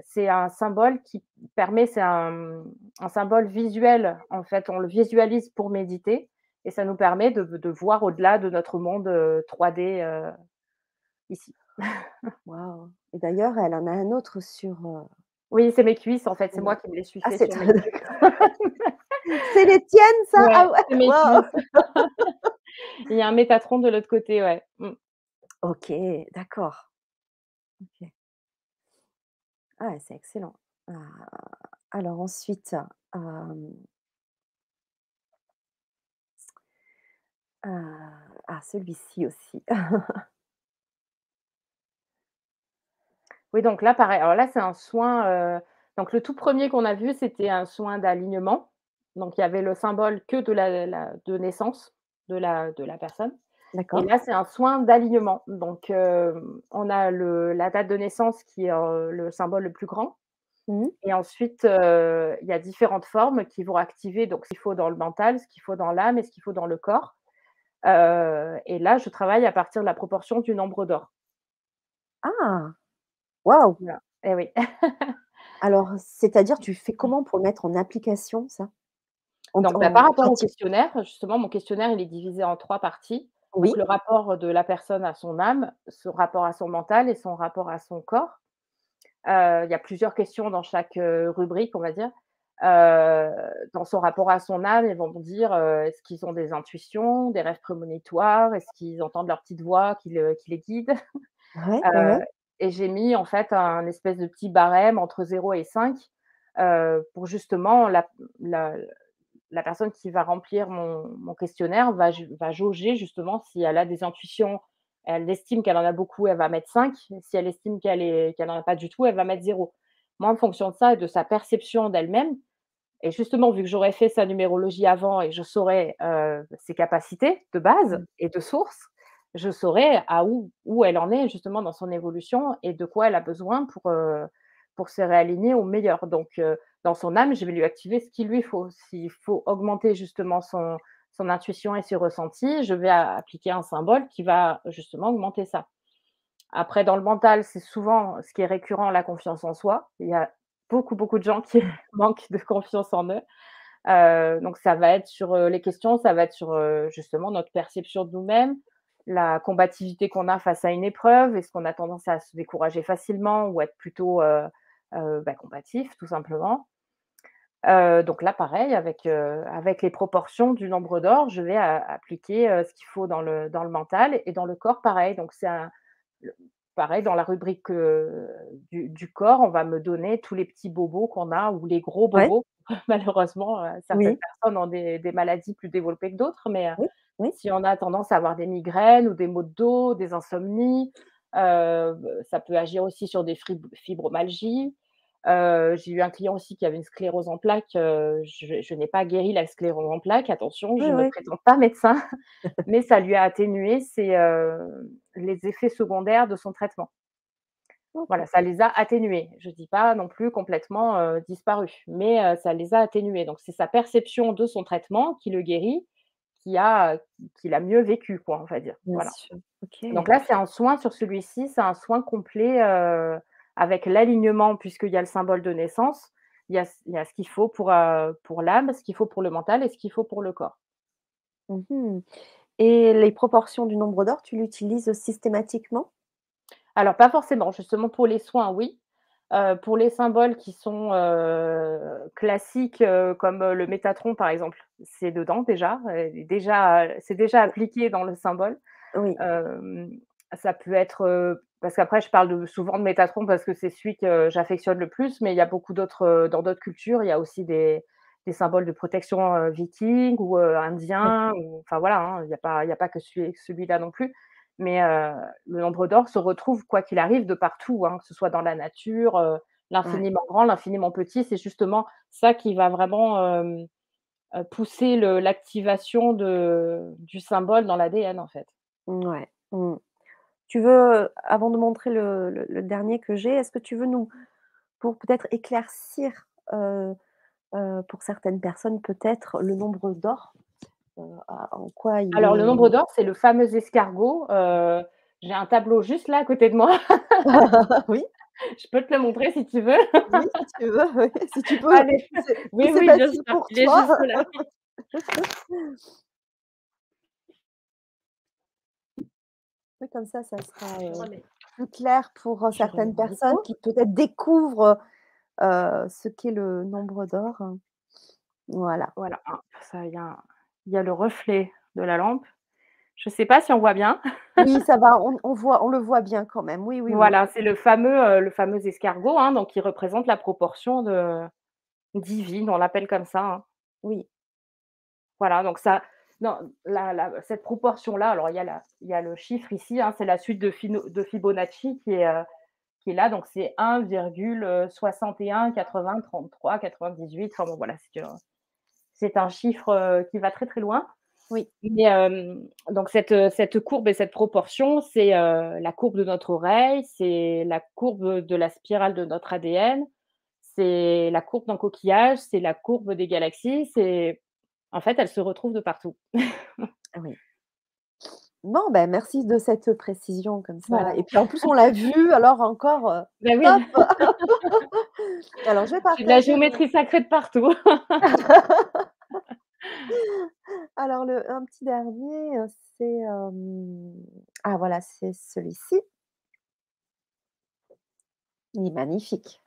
c'est un symbole qui permet c'est un, un symbole visuel, en fait, on le visualise pour méditer et ça nous permet de de voir au-delà de notre monde, heu, 3D, heu, ici. [LAUGHS] Waouh et d'ailleurs, elle en a un autre sur, heu, Oui, c'est mes cuisses, en fait, c'est moi qui me les suis ah, fait c'est [LAUGHS] les tiennes, ça? Ouais, Ah ouais, mes. [LAUGHS] Il y a un Métatron de l'autre côté, ouais. Mmh. OK, d'accord. OK. Ah c'est excellent. Ah, alors ensuite, heu, ah celui-ci aussi. [LAUGHS] Oui, donc là, pareil, alors là, c'est un soin, donc le tout 1er qu'on a vu, c'était un soin d'alignement. Donc il y avait le symbole que de la la de naissance de la de la personne et D'accord. là, c'est un soin d'alignement. Donc on a le la date de naissance qui est, le symbole le plus grand Mmh mh. et ensuite, il y a différentes formes qui vont activer donc ce qu'il faut dans le mental, ce qu'il faut dans l'âme et ce qu'il faut dans le corps. Et là, je travaille à partir de la proportion du nombre d'or. Ah! Waouh! Voilà, et oui. [LAUGHS] Alors, c'est-à-dire, tu fais comment pour le mettre en application ça? En Donc bah, en par rapport au questionnaire, justement, mon questionnaire, il est divisé en 3 parties. Donc Oui. le rapport de la personne à son âme, son rapport à son mental et son rapport à son corps. Il y a plusieurs questions dans chaque, rubrique, on va dire. Heu, dans son rapport à son âme, ils vont me dire, heu, est-ce qu'ils ont des intuitions, des rêves prémonitoires? Est-ce qu'ils entendent leur petite voix qui le qui les guide? Ouais, ouais, Heu ouais. et j'ai mis en fait un espèce de petit barème entre 0 et 5, heu, pour justement la la la personne qui va remplir mon mon questionnaire va va jauger justement si elle a des intuitions. Elle estime qu'elle en a beaucoup, elle va mettre 5. Si elle estime qu'elle est qu'elle en a pas du tout, elle va mettre 0. Moi, en fonction de ça et de sa perception d'elle-même et justement, vu que j'aurais fait sa numérologie avant et je saurais, heu, ses capacités de base Mmh. et de source, je saurais à où où elle en est justement dans son évolution et de quoi elle a besoin pour, heu, pour se réaligner au meilleur. Donc, heu, dans son âme, je vais lui activer ce qu'il lui faut. S'il faut augmenter justement son son intuition et ses ressentis, je vais appliquer un symbole qui va justement augmenter ça. Après dans le mental, c'est souvent ce qui est récurrent, la confiance en soi. Il y a beaucoup, beaucoup de gens qui [LAUGHS] manquent de confiance en eux. Heu, donc ça va être sur, heu, les questions, ça va être sur, heu, justement notre perception de nous-mêmes, la combativité qu'on a face à une épreuve. Est-ce qu'on a tendance à se décourager facilement ou être plutôt, bah, combatif tout simplement? Donc là pareil avec, avec les proportions du nombre d'or, je vais appliquer, ce qu'il faut dans le dans le mental et dans le corps pareil. Donc c'est un pareil dans la rubrique, du du corps, on va me donner tous les petits bobos qu'on a ou les gros Ouais, bobos. [LAUGHS] Malheureusement, heu, certaines oui, personnes ont des des maladies plus développées que d'autres, mais, heu, oui, oui. si on a tendance à avoir des migraines ou des maux de dos, des insomnies, ça peut agir aussi sur des fibromalgies. Heu, j'ai eu un client aussi qui avait une sclérose en plaques, heu, je je n'ai pas guéri la sclérose en plaques, attention, Oui, je me oui. prétends pas médecin, [LAUGHS] mais ça lui a atténué ses, heu, les effets secondaires de son traitement. Voilà, ça les a atténués. Je dis pas non plus complètement, heu, disparus, mais ça les a atténués. Donc c'est sa perception de son traitement qui le guérit, qui a qui l'a mieux vécu quoi, on va dire. Voilà. Donc là, c'est un soin sur celui-ci, c'est un soin complet, avec l'alignement puisqu'il y a le symbole de naissance. Il y a ce il y a ce qu'il faut pour, heu, pour l'âme, ce qu'il faut pour le mental et ce qu'il faut pour le corps. Mmh et les proportions du nombre d'or, tu l'utilises systématiquement? Alors pas forcément, justement pour les soins, oui. Heu, pour les symboles qui sont, heu, classiques, comme, le Métatron par exemple, c'est dedans déjà, déjà, c'est déjà appliqué dans le symbole. Oui. Ça peut être, parce qu'après je parle de souvent de Métatron parce que c'est celui que j'affectionne le plus, mais il y a beaucoup d'autres, heu, dans d'autres cultures, il y a aussi des des symboles de protection, heu, vikings ou, indiens ou enfin voilà, hein, il y a pas il y a pas que celui celui-là non plus. Mais, le nombre d'or se retrouve quoi qu'il arrive de partout, hein, que ce soit dans la nature, l'infiniment grand, l'infiniment petit. C'est justement ça qui va vraiment, pousser l'activation du symbole dans l'ADN, en fait. Ouais. Mmh. Tu veux, avant de montrer le le le dernier que j'ai, est-ce que tu veux nous pour peut-être éclaircir, heu heu, pour certaines personnes peut-être le nombre d'or, heu, à en quoi il Alors le nombre d'or, c'est le fameux escargot, j'ai un tableau juste là à côté de moi. [LAUGHS] oui, Je peux te le montrer si tu veux. oui, si tu veux, oui, si tu peux, Allez, oui, oui, sûr, pour toi. [LAUGHS] juste là. Oui, comme ça, ça sera, heu, remets plus clair pour, certaines personnes qui peut-être découvrent, ce qu'est le nombre d'or. Voilà. Voilà, hop, ça il y a il y a le reflet de la lampe. Je sais pas si on voit bien? Oui, ça va, on on voit on le voit bien quand même. Oui, oui, oui. Voilà, c'est le fameux, heu, le fameux escargot, hein, donc qui représente la proportion de divine, on l'appelle comme ça, hein. Oui. Voilà, donc ça non, la la cette proportion-là, alors il y a la il y a le chiffre ici, hein, c'est la suite de Fino de Fibonacci qui est, heu, qui est là, donc c'est 1,61-80-33-98, enfin bon voilà, c'est, un chiffre, heu, qui va très, très loin. Oui. Mais, hem, donc cette, cette courbe et cette proportion, c'est, heu, la courbe de notre oreille, c'est la courbe de la spirale de notre ADN, c'est la courbe d'un coquillage, c'est la courbe des galaxies, c'est en fait, elle se retrouve de partout. Oui. Bon, ben, merci de cette précision comme ça Voilà. et puis en plus on l'a vu alors encore, heu, Bah oui! [LAUGHS] Alors je vais de la partager le géométrie sacrée de partout. [LAUGHS] alors le un petit dernier, heu, c'est, ah voilà, c'est celui-ci. Il est magnifique.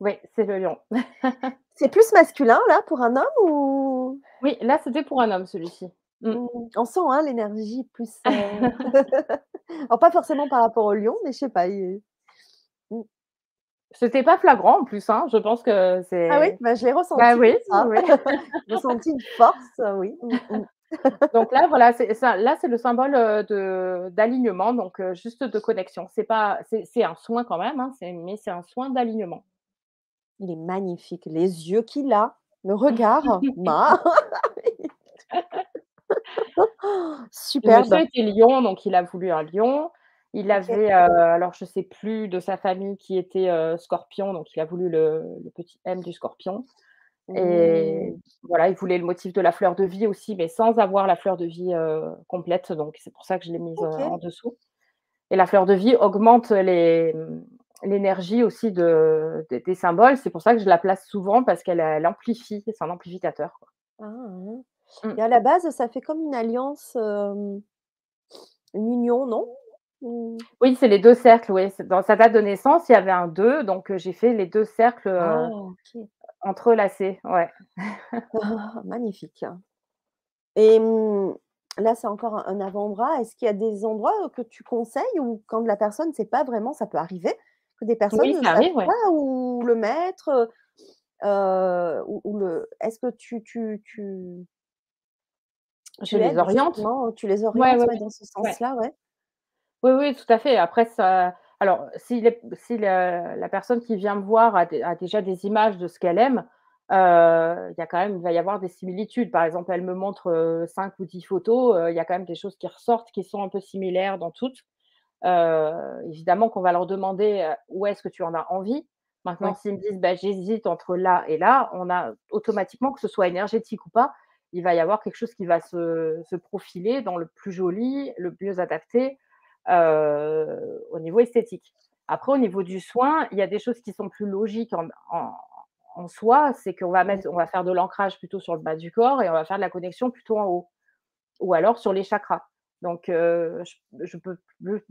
Oui, c'est le lion. [LAUGHS] C'est plus masculin là pour un homme ou? Oui, là, c'était pour un homme celui-ci. Mmh. Mmh, on sent, hein, l'énergie plus, [LAUGHS] [LAUGHS] heu alors pas forcément par rapport au lion, mais je sais pas, il mmh. C'était pas flagrant en plus, hein, je pense que Ah oui? c'est Bah, je l'ai bah, ressenti oui, ça. oui, ressenti une force, oui. Mmh mh. Donc là, voilà, c'est ça là, c'est le symbole, de d'alignement, donc heu, juste de connexion. C'est pas c'est c'est un soin quand même, hein, c'est mais c'est un soin d'alignement. Il est magnifique, les yeux qu'il a, le regard, [LAUGHS] ma [LAUGHS] Le monsieur superbe. était lion, donc il a voulu un lion. Il avait, heu, alors je sais plus de sa famille qui était, scorpion, donc il a voulu le le petit M du scorpion et Mmh. voilà, il voulait le motif de la fleur de vie aussi, mais sans avoir la fleur de vie, complète, donc c'est pour ça que je l'ai mise, en dessous et la fleur de vie augmente les, mmh, l'énergie aussi de des des symboles. C'est pour ça que je la place souvent parce qu'elle elle amplifie, c'est un amplificateur, quoi. Ah, hein Mmh. et à la base, ça fait comme une alliance, une union, non? Mmh. Oui, c'est les 2 cercles, oui, dans sa date de naissance, il y avait un 2, donc j'ai fait les 2 cercles, Ah. Entrelacés, ouais. Magnifique et mmh, là, c'est encore un avant-bras. Est-ce qu'il y a des endroits, que tu conseilles ou quand la personne sait pas vraiment ça peut arriver que des personnes Oui, ne ça savent arrive, ouais. pas où le mettre, où où le est-ce que tu tu tu Je les aides oriente. tu les orientes, ouais, ouais, ouais. dans ce sens-là, ouais? Oui, oui, tout à fait. Après ça alors si les si le la personne qui vient me voir a dé a déjà des images de ce qu'elle aime, il y a quand même il va y avoir des similitudes. Par exemple, elle me montre, heu, 5 ou 10 photos, heu, il y a quand même des choses qui ressortent, qui sont un peu similaires dans toutes. Heu, évidemment qu'on va leur demander, «Où est-ce que tu en as envie?» Maintenant, Oui. s'ils me disent: «Bah, j'hésite entre là et là», on a automatiquement, que ce soit énergétique ou pas, il va y avoir quelque chose qui va se se profiler dans le plus joli, le mieux adapté, heu, au niveau esthétique. Après, au niveau du soin, il y a des choses qui sont plus logiques en soi, c'est qu'on va faire de l'ancrage plutôt sur le bas du corps et on va faire de la connexion plutôt en haut ou alors sur les chakras. Donc, heu, je peux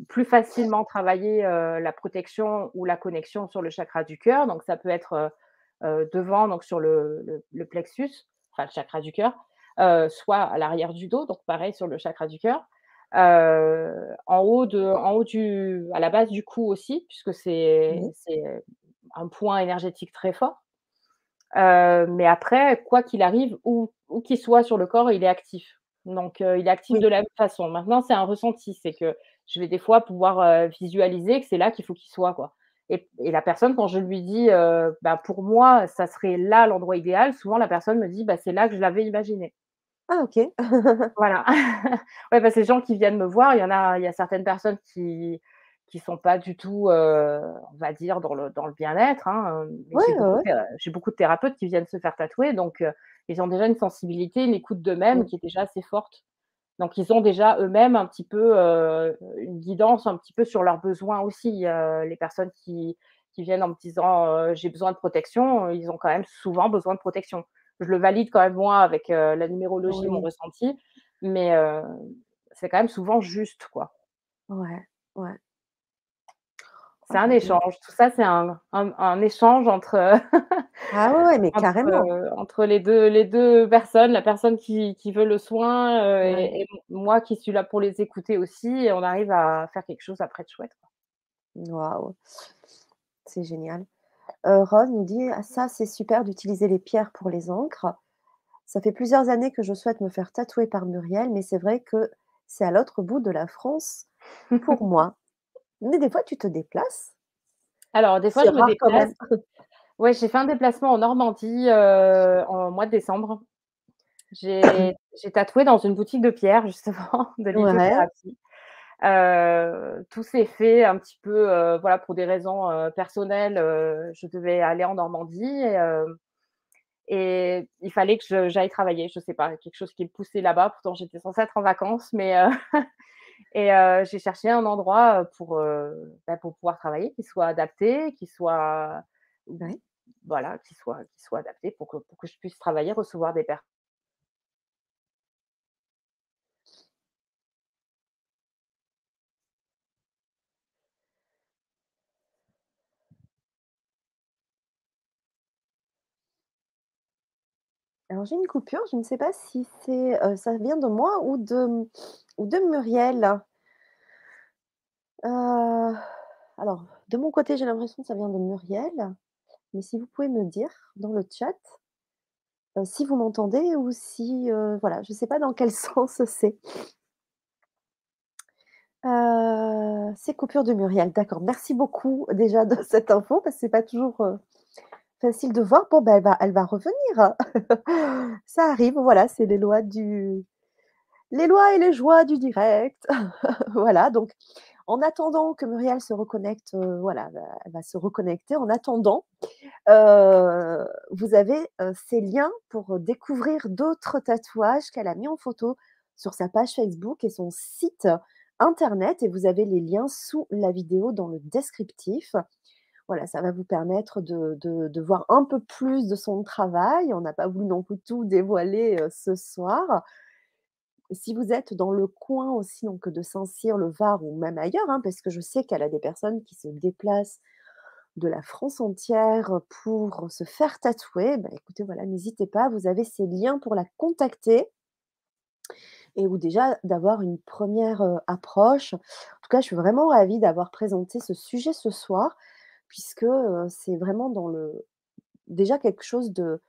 plus facilement travailler, heu, la protection ou la connexion sur le chakra du cœur. Donc ça peut être, devant, donc sur le le le plexus, enfin le chakra du cœur, soit à l'arrière du dos, donc pareil sur le chakra du cœur. En haut de en haut du à la base du cou aussi, puisque Oui. c'est un point énergétique très fort. Mais après, quoi qu'il arrive, où où qu'il soit sur le corps, il est actif. Donc il est actif de la même façon. Maintenant, c'est un ressenti, c'est que je vais des fois pouvoir, visualiser que c'est là qu'il faut qu'il soit, quoi. Et et la personne, quand je lui dis, bah, pour moi, ça serait là l'endroit idéal, souvent la personne me dit: «Bah, c'est là que je l'avais imaginé». Ah OK. Voilà. [LAUGHS] Ouais, parce que les gens qui viennent me voir, il y en a il y a certaines personnes qui qui sont pas du tout, heu, on va dire dans le dans le bien-être, hein, Ouais, j'ai beaucoup de ouais. théra j'ai beaucoup de thérapeutes qui viennent se faire tatouer, donc ils ont déjà une sensibilité, une écoute d'eux-mêmes qui est déjà assez forte. Donc ils ont déjà eux-mêmes un petit peu, une guidance un petit peu sur leurs besoins aussi, les personnes qui qui viennent en me disant, «J'ai besoin de protection», ils ont quand même souvent besoin de protection. Je le valide quand même moi avec, la numérologie, mon Oui. ressenti, mais c'est quand même souvent juste, quoi. Ouais, ouais. C'est un échange. Tout ça, c'est un un un échange entre, Ah ouais, mais [LAUGHS] entre, carrément. entre les 2 les 2 personnes, la personne qui qui veut le soin, Ouais. et et moi qui suis là pour les écouter aussi et on arrive à faire quelque chose après de chouette. Waouh, c'est génial. Heu, Rose nous dit: «Ah ça, c'est super d'utiliser les pierres pour les encres. Ça fait plusieurs années que je souhaite me faire tatouer par Muriel, mais c'est vrai que c'est à l'autre bout de la France pour [LAUGHS] moi». Mais des fois, tu te déplaces? Alors des fois, je me déplace. [LAUGHS] Ouais, j'ai fait un déplacement en Normandie, heu, en mois de décembre. [CLEARS THROAT] J'ai tatoué dans une boutique de pierres justement, [LAUGHS] de lithothérapie. Heu, tout s'est fait un petit peu, heu, voilà, pour des raisons, heu, personnelles, je devais aller en Normandie et il fallait que j'aille travailler. Je sais pas, quelque chose qui me poussait là-bas. Pourtant, j'étais censée être en vacances, mais [LAUGHS] et j'ai cherché un endroit, pour, bah, pour pouvoir travailler, qui soit adapté, qui soit voilà, qui soit qui soit adapté pour que pour que je puisse travailler, recevoir des personnes Alors j'ai une coupure, je ne sais pas si c'est, heu, ça vient de moi ou de Muriel. Heu, alors de mon côté, j'ai l'impression que ça vient de Muriel, mais si vous pouvez me dire dans le chat, heu, si vous m'entendez ou si, voilà, je ne sais pas dans quel [LAUGHS] sens c'est. C'est coupure de Muriel, d'accord. Merci beaucoup déjà de cette info parce que c'est pas toujours, facile de voir. Bon, ben, elle va elle va revenir. [LAUGHS] Ça arrive, voilà, c'est les lois du les lois et les joies du direct. [LAUGHS] Voilà, donc en attendant que Muriel se reconnecte, heu, voilà, elle va se reconnecter. En attendant, heu, vous avez, heu, ces liens pour découvrir d'autres tatouages qu'elle a mis en photo sur sa page Facebook et son site internet et vous avez les liens sous la vidéo dans le descriptif. Voilà, ça va vous permettre de voir un peu plus de son travail. On n'a pas voulu non plus tout dévoiler, ce soir. Si vous êtes dans le coin aussi donc de Saint-Cyr, le Var ou même ailleurs, hein, parce que je sais qu'elle a des personnes qui se déplacent de la France entière pour se faire tatouer, bah, écoutez, voilà, n'hésitez pas, vous avez ces liens pour la contacter et ou déjà d'avoir une première re approche. En tout cas, je suis vraiment ravie d'avoir présenté ce sujet ce soir puisque, c'est vraiment dans le déjà quelque chose de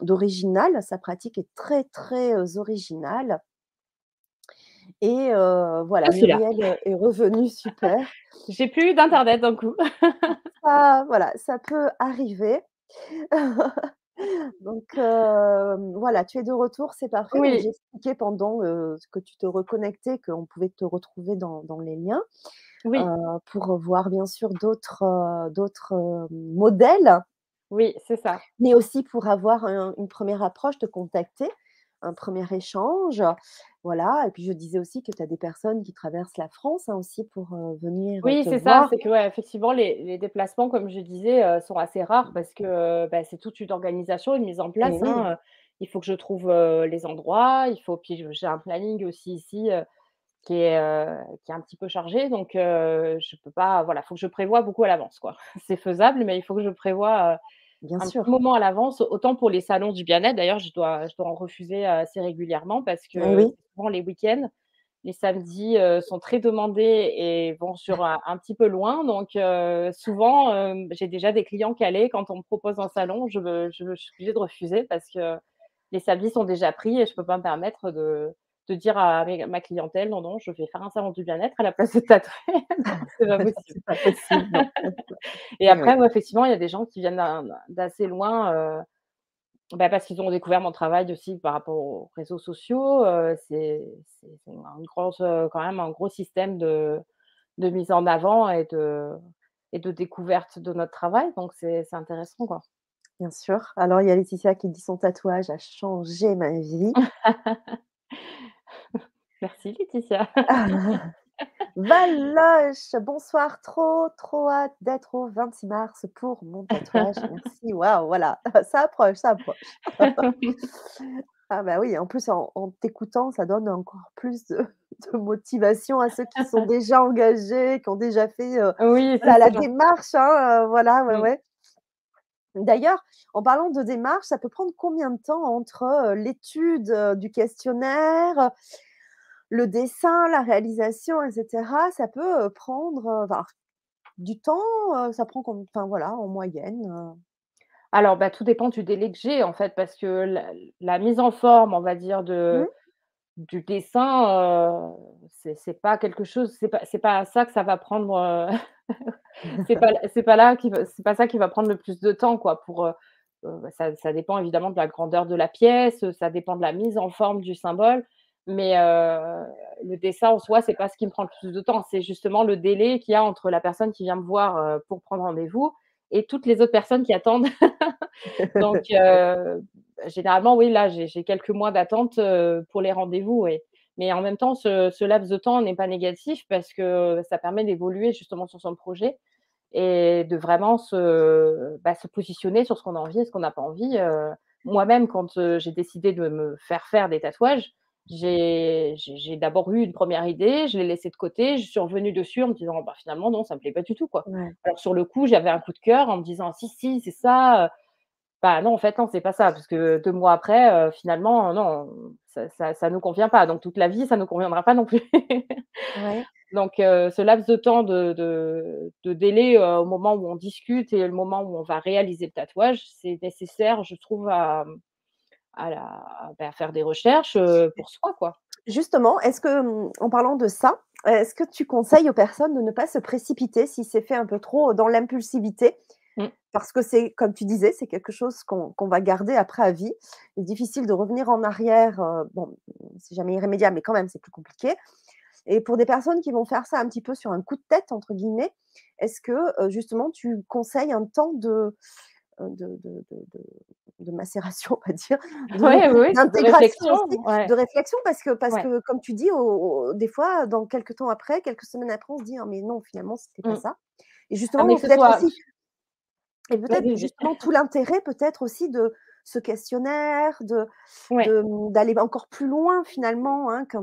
d'original. Sa pratique est très, très, originale et voilà. Muriel est revenue, super. [LAUGHS] J'ai plus d'internet d'un coup. Ça, voilà, ça peut arriver. [LAUGHS] Donc voilà, tu es de retour, c'est parfait. Oui. j'ai expliqué pendant, que tu te reconnectais qu'on pouvait te retrouver dans dans les liens, Oui. pour voir bien sûr d'autres, modèles Oui, c'est ça. mais aussi pour avoir un une première approche, te contacter, un premier échange, voilà et puis je disais aussi que tu as des personnes qui traversent la France, hein, aussi pour, venir, Oui, c'est ça, c'est que, ouais, effectivement, les les déplacements, comme je disais, sont assez rares parce que, bah, c'est toute une organisation, une mise en place, oui. hein. Il faut que je trouve, les endroits, il faut puis j'ai un planning aussi ici, qui est, heu, qui est un petit peu chargé donc je peux pas voilà, il faut que je prévoie beaucoup à l'avance, quoi. [LAUGHS] C'est faisable, mais il faut que je prévoie, Bien un petit sûr. moment à l'avance. Autant pour les salons du bien-être, d'ailleurs, je dois je dois en refuser assez régulièrement parce Eh que oui. c'est souvent les week-ends. Les samedis, heu, sont très demandés et vont sur un un petit peu loin donc heu, souvent, j'ai déjà des clients calés. Quand on me propose un salon, je je je suis obligée de refuser parce que les samedis sont déjà pris et je peux pas me permettre de de dire à ma clientèle: «Non, non, je vais faire un salon du bien-être à la place de tatouer». [LAUGHS] Non, c'est pas [LAUGHS] possible C'est pas possible, non. [LAUGHS] et après, ouais, effectivement, il y a des gens qui viennent d'assez loin, heu, bah, parce qu'ils ont découvert mon travail aussi par rapport aux réseaux sociaux, heu, c'est heu, quand même un gros système de de mise en avant et de et de découverte de notre travail donc c'est c'est intéressant, quoi. Bien sûr. Alors il y a Laetitia qui dit: «Son tatouage a changé ma vie». Merci Laetitia. [LAUGHS] Valoche: «Bonsoir, trop, trop hâte d'être au 26 mars pour mon tatouage, [LAUGHS] merci». Waouh, voilà, [LAUGHS] ça approche, ça approche. Ah bah oui, en plus en en t'écoutant, ça donne encore plus de de motivation à ceux qui sont déjà engagés, qui ont déjà fait, heu, Oui, voilà, la ça. démarche, hein, heu, voilà, ouais, Mmh. ouais. D'ailleurs, en parlant de démarche, ça peut prendre combien de temps entre, heu, l'étude, du questionnaire, le dessin, la réalisation et cetera? Ça peut, prendre, enfin, du temps, ça prend enfin voilà, en moyenne? Alors, bah, tout dépend du délai que j'ai, en fait, parce que la la mise en forme, on va dire, Mmh. de du dessin, heu, c'est pas quelque chose c'est pas pas ça que ça va prendre, [LAUGHS] c'est pas pas là qui va c'est pas ça qui va prendre le plus de temps, quoi, pour, heu, bah, ça ça dépend évidemment de la grandeur de la pièce, ça dépend de la mise en forme du symbole, mais heu, le dessin en soi, c'est pas ce qui me prend le plus de temps. C'est justement le délai qu'il y a entre la personne qui vient me voir, heu, pour prendre rendez-vous et toutes les autres personnes qui attendent. [LAUGHS] Donc heu, généralement, oui, là, j'ai quelques mois d'attente, pour les rendez-vous. Mais en même temps, ce laps de temps n'est pas négatif parce que ça permet d'évoluer justement sur son projet et de vraiment se, bah, positionner sur ce qu'on a envie et ce qu'on n'a pas envie. Moi-même, quand, j'ai décidé de me faire faire des tatouages, j'ai d'abord eu une première idée, je l'ai laissée de côté, je suis revenue dessus en me disant: «Bah, finalement, non, ça me plaît pas du tout, quoi». Ouais. Alors sur le coup, j'avais un coup de cœur en me disant: «Si, si, c'est ça, heu». Bah, non, en fait, non, c'est pas ça, parce que 2 mois après, finalement, non, ça ça ça nous convient pas, donc toute la vie, ça nous conviendra pas non plus. Ouais. [LAUGHS] Donc ce laps de temps de de de délai, au moment où on discute et le moment où on va réaliser le tatouage, c'est nécessaire, je trouve, à, à la bah, à faire des recherches, pour soi, quoi. Justement, est-ce que, mmh, en parlant de ça, est-ce que tu conseilles aux personnes de ne pas se précipiter si c'est fait un peu trop dans l'impulsivité? Mmh. Parce que c'est comme tu disais, c'est quelque chose qu'on va garder après à vie. Il est difficile de revenir en arrière, bon, c'est jamais irrémédiable, mais quand même, c'est plus compliqué. Et pour des personnes qui vont faire ça un petit peu sur un «coup de tête» entre guillemets, est-ce que, justement tu conseilles un temps de, de de de de de macération, on va dire, [LAUGHS] Ouais, de oui, oui, de d'intégration réflexion, ouais. de réflexion? Parce que parce Ouais. que comme tu dis, au au des fois, dans quelques temps après, quelques semaines après, on se dit: «Ah mais non, finalement, c'était pas Mmh. ça» et Ah justement, peut-être soit aussi et peut-être justement tout l'intérêt peut-être aussi de ce questionnaire, de Ouais. mmh, d'aller encore plus loin finalement, hein, qu'un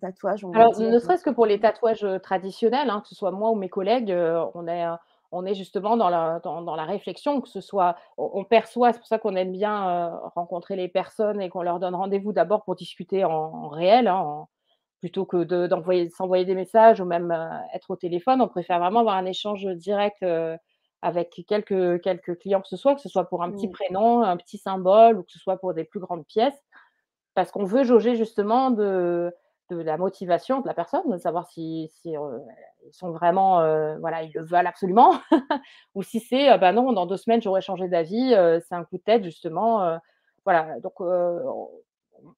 tatouage, on Alors, ne serait-ce que pour les tatouages, traditionnels, hein, que ce soit moi ou mes collègues, on est, heu, on est justement dans la dans dans la réflexion, que ce soit on on perçoit c'est pour ça qu'on aime bien, heu, rencontrer les personnes et qu'on leur donne rendez-vous d'abord pour discuter en en réel, hein, en plutôt que de d'envoyer s'envoyer des messages ou même, heu, être au téléphone. On préfère vraiment avoir un échange, direct, heu, avec quelques quelques clients que ce soit, que ce soit pour un petit mmh, prénom, un petit symbole ou que ce soit pour des plus grandes pièces. Parce qu'on veut jauger justement de de la motivation de la personne, de savoir si heu, ils sont vraiment, heu, voilà, ils le veulent absolument [LAUGHS] ou si c'est, «Bah, non, dans 2 semaines, j'aurais changé d'avis, c'est un coup de tête justement», voilà, donc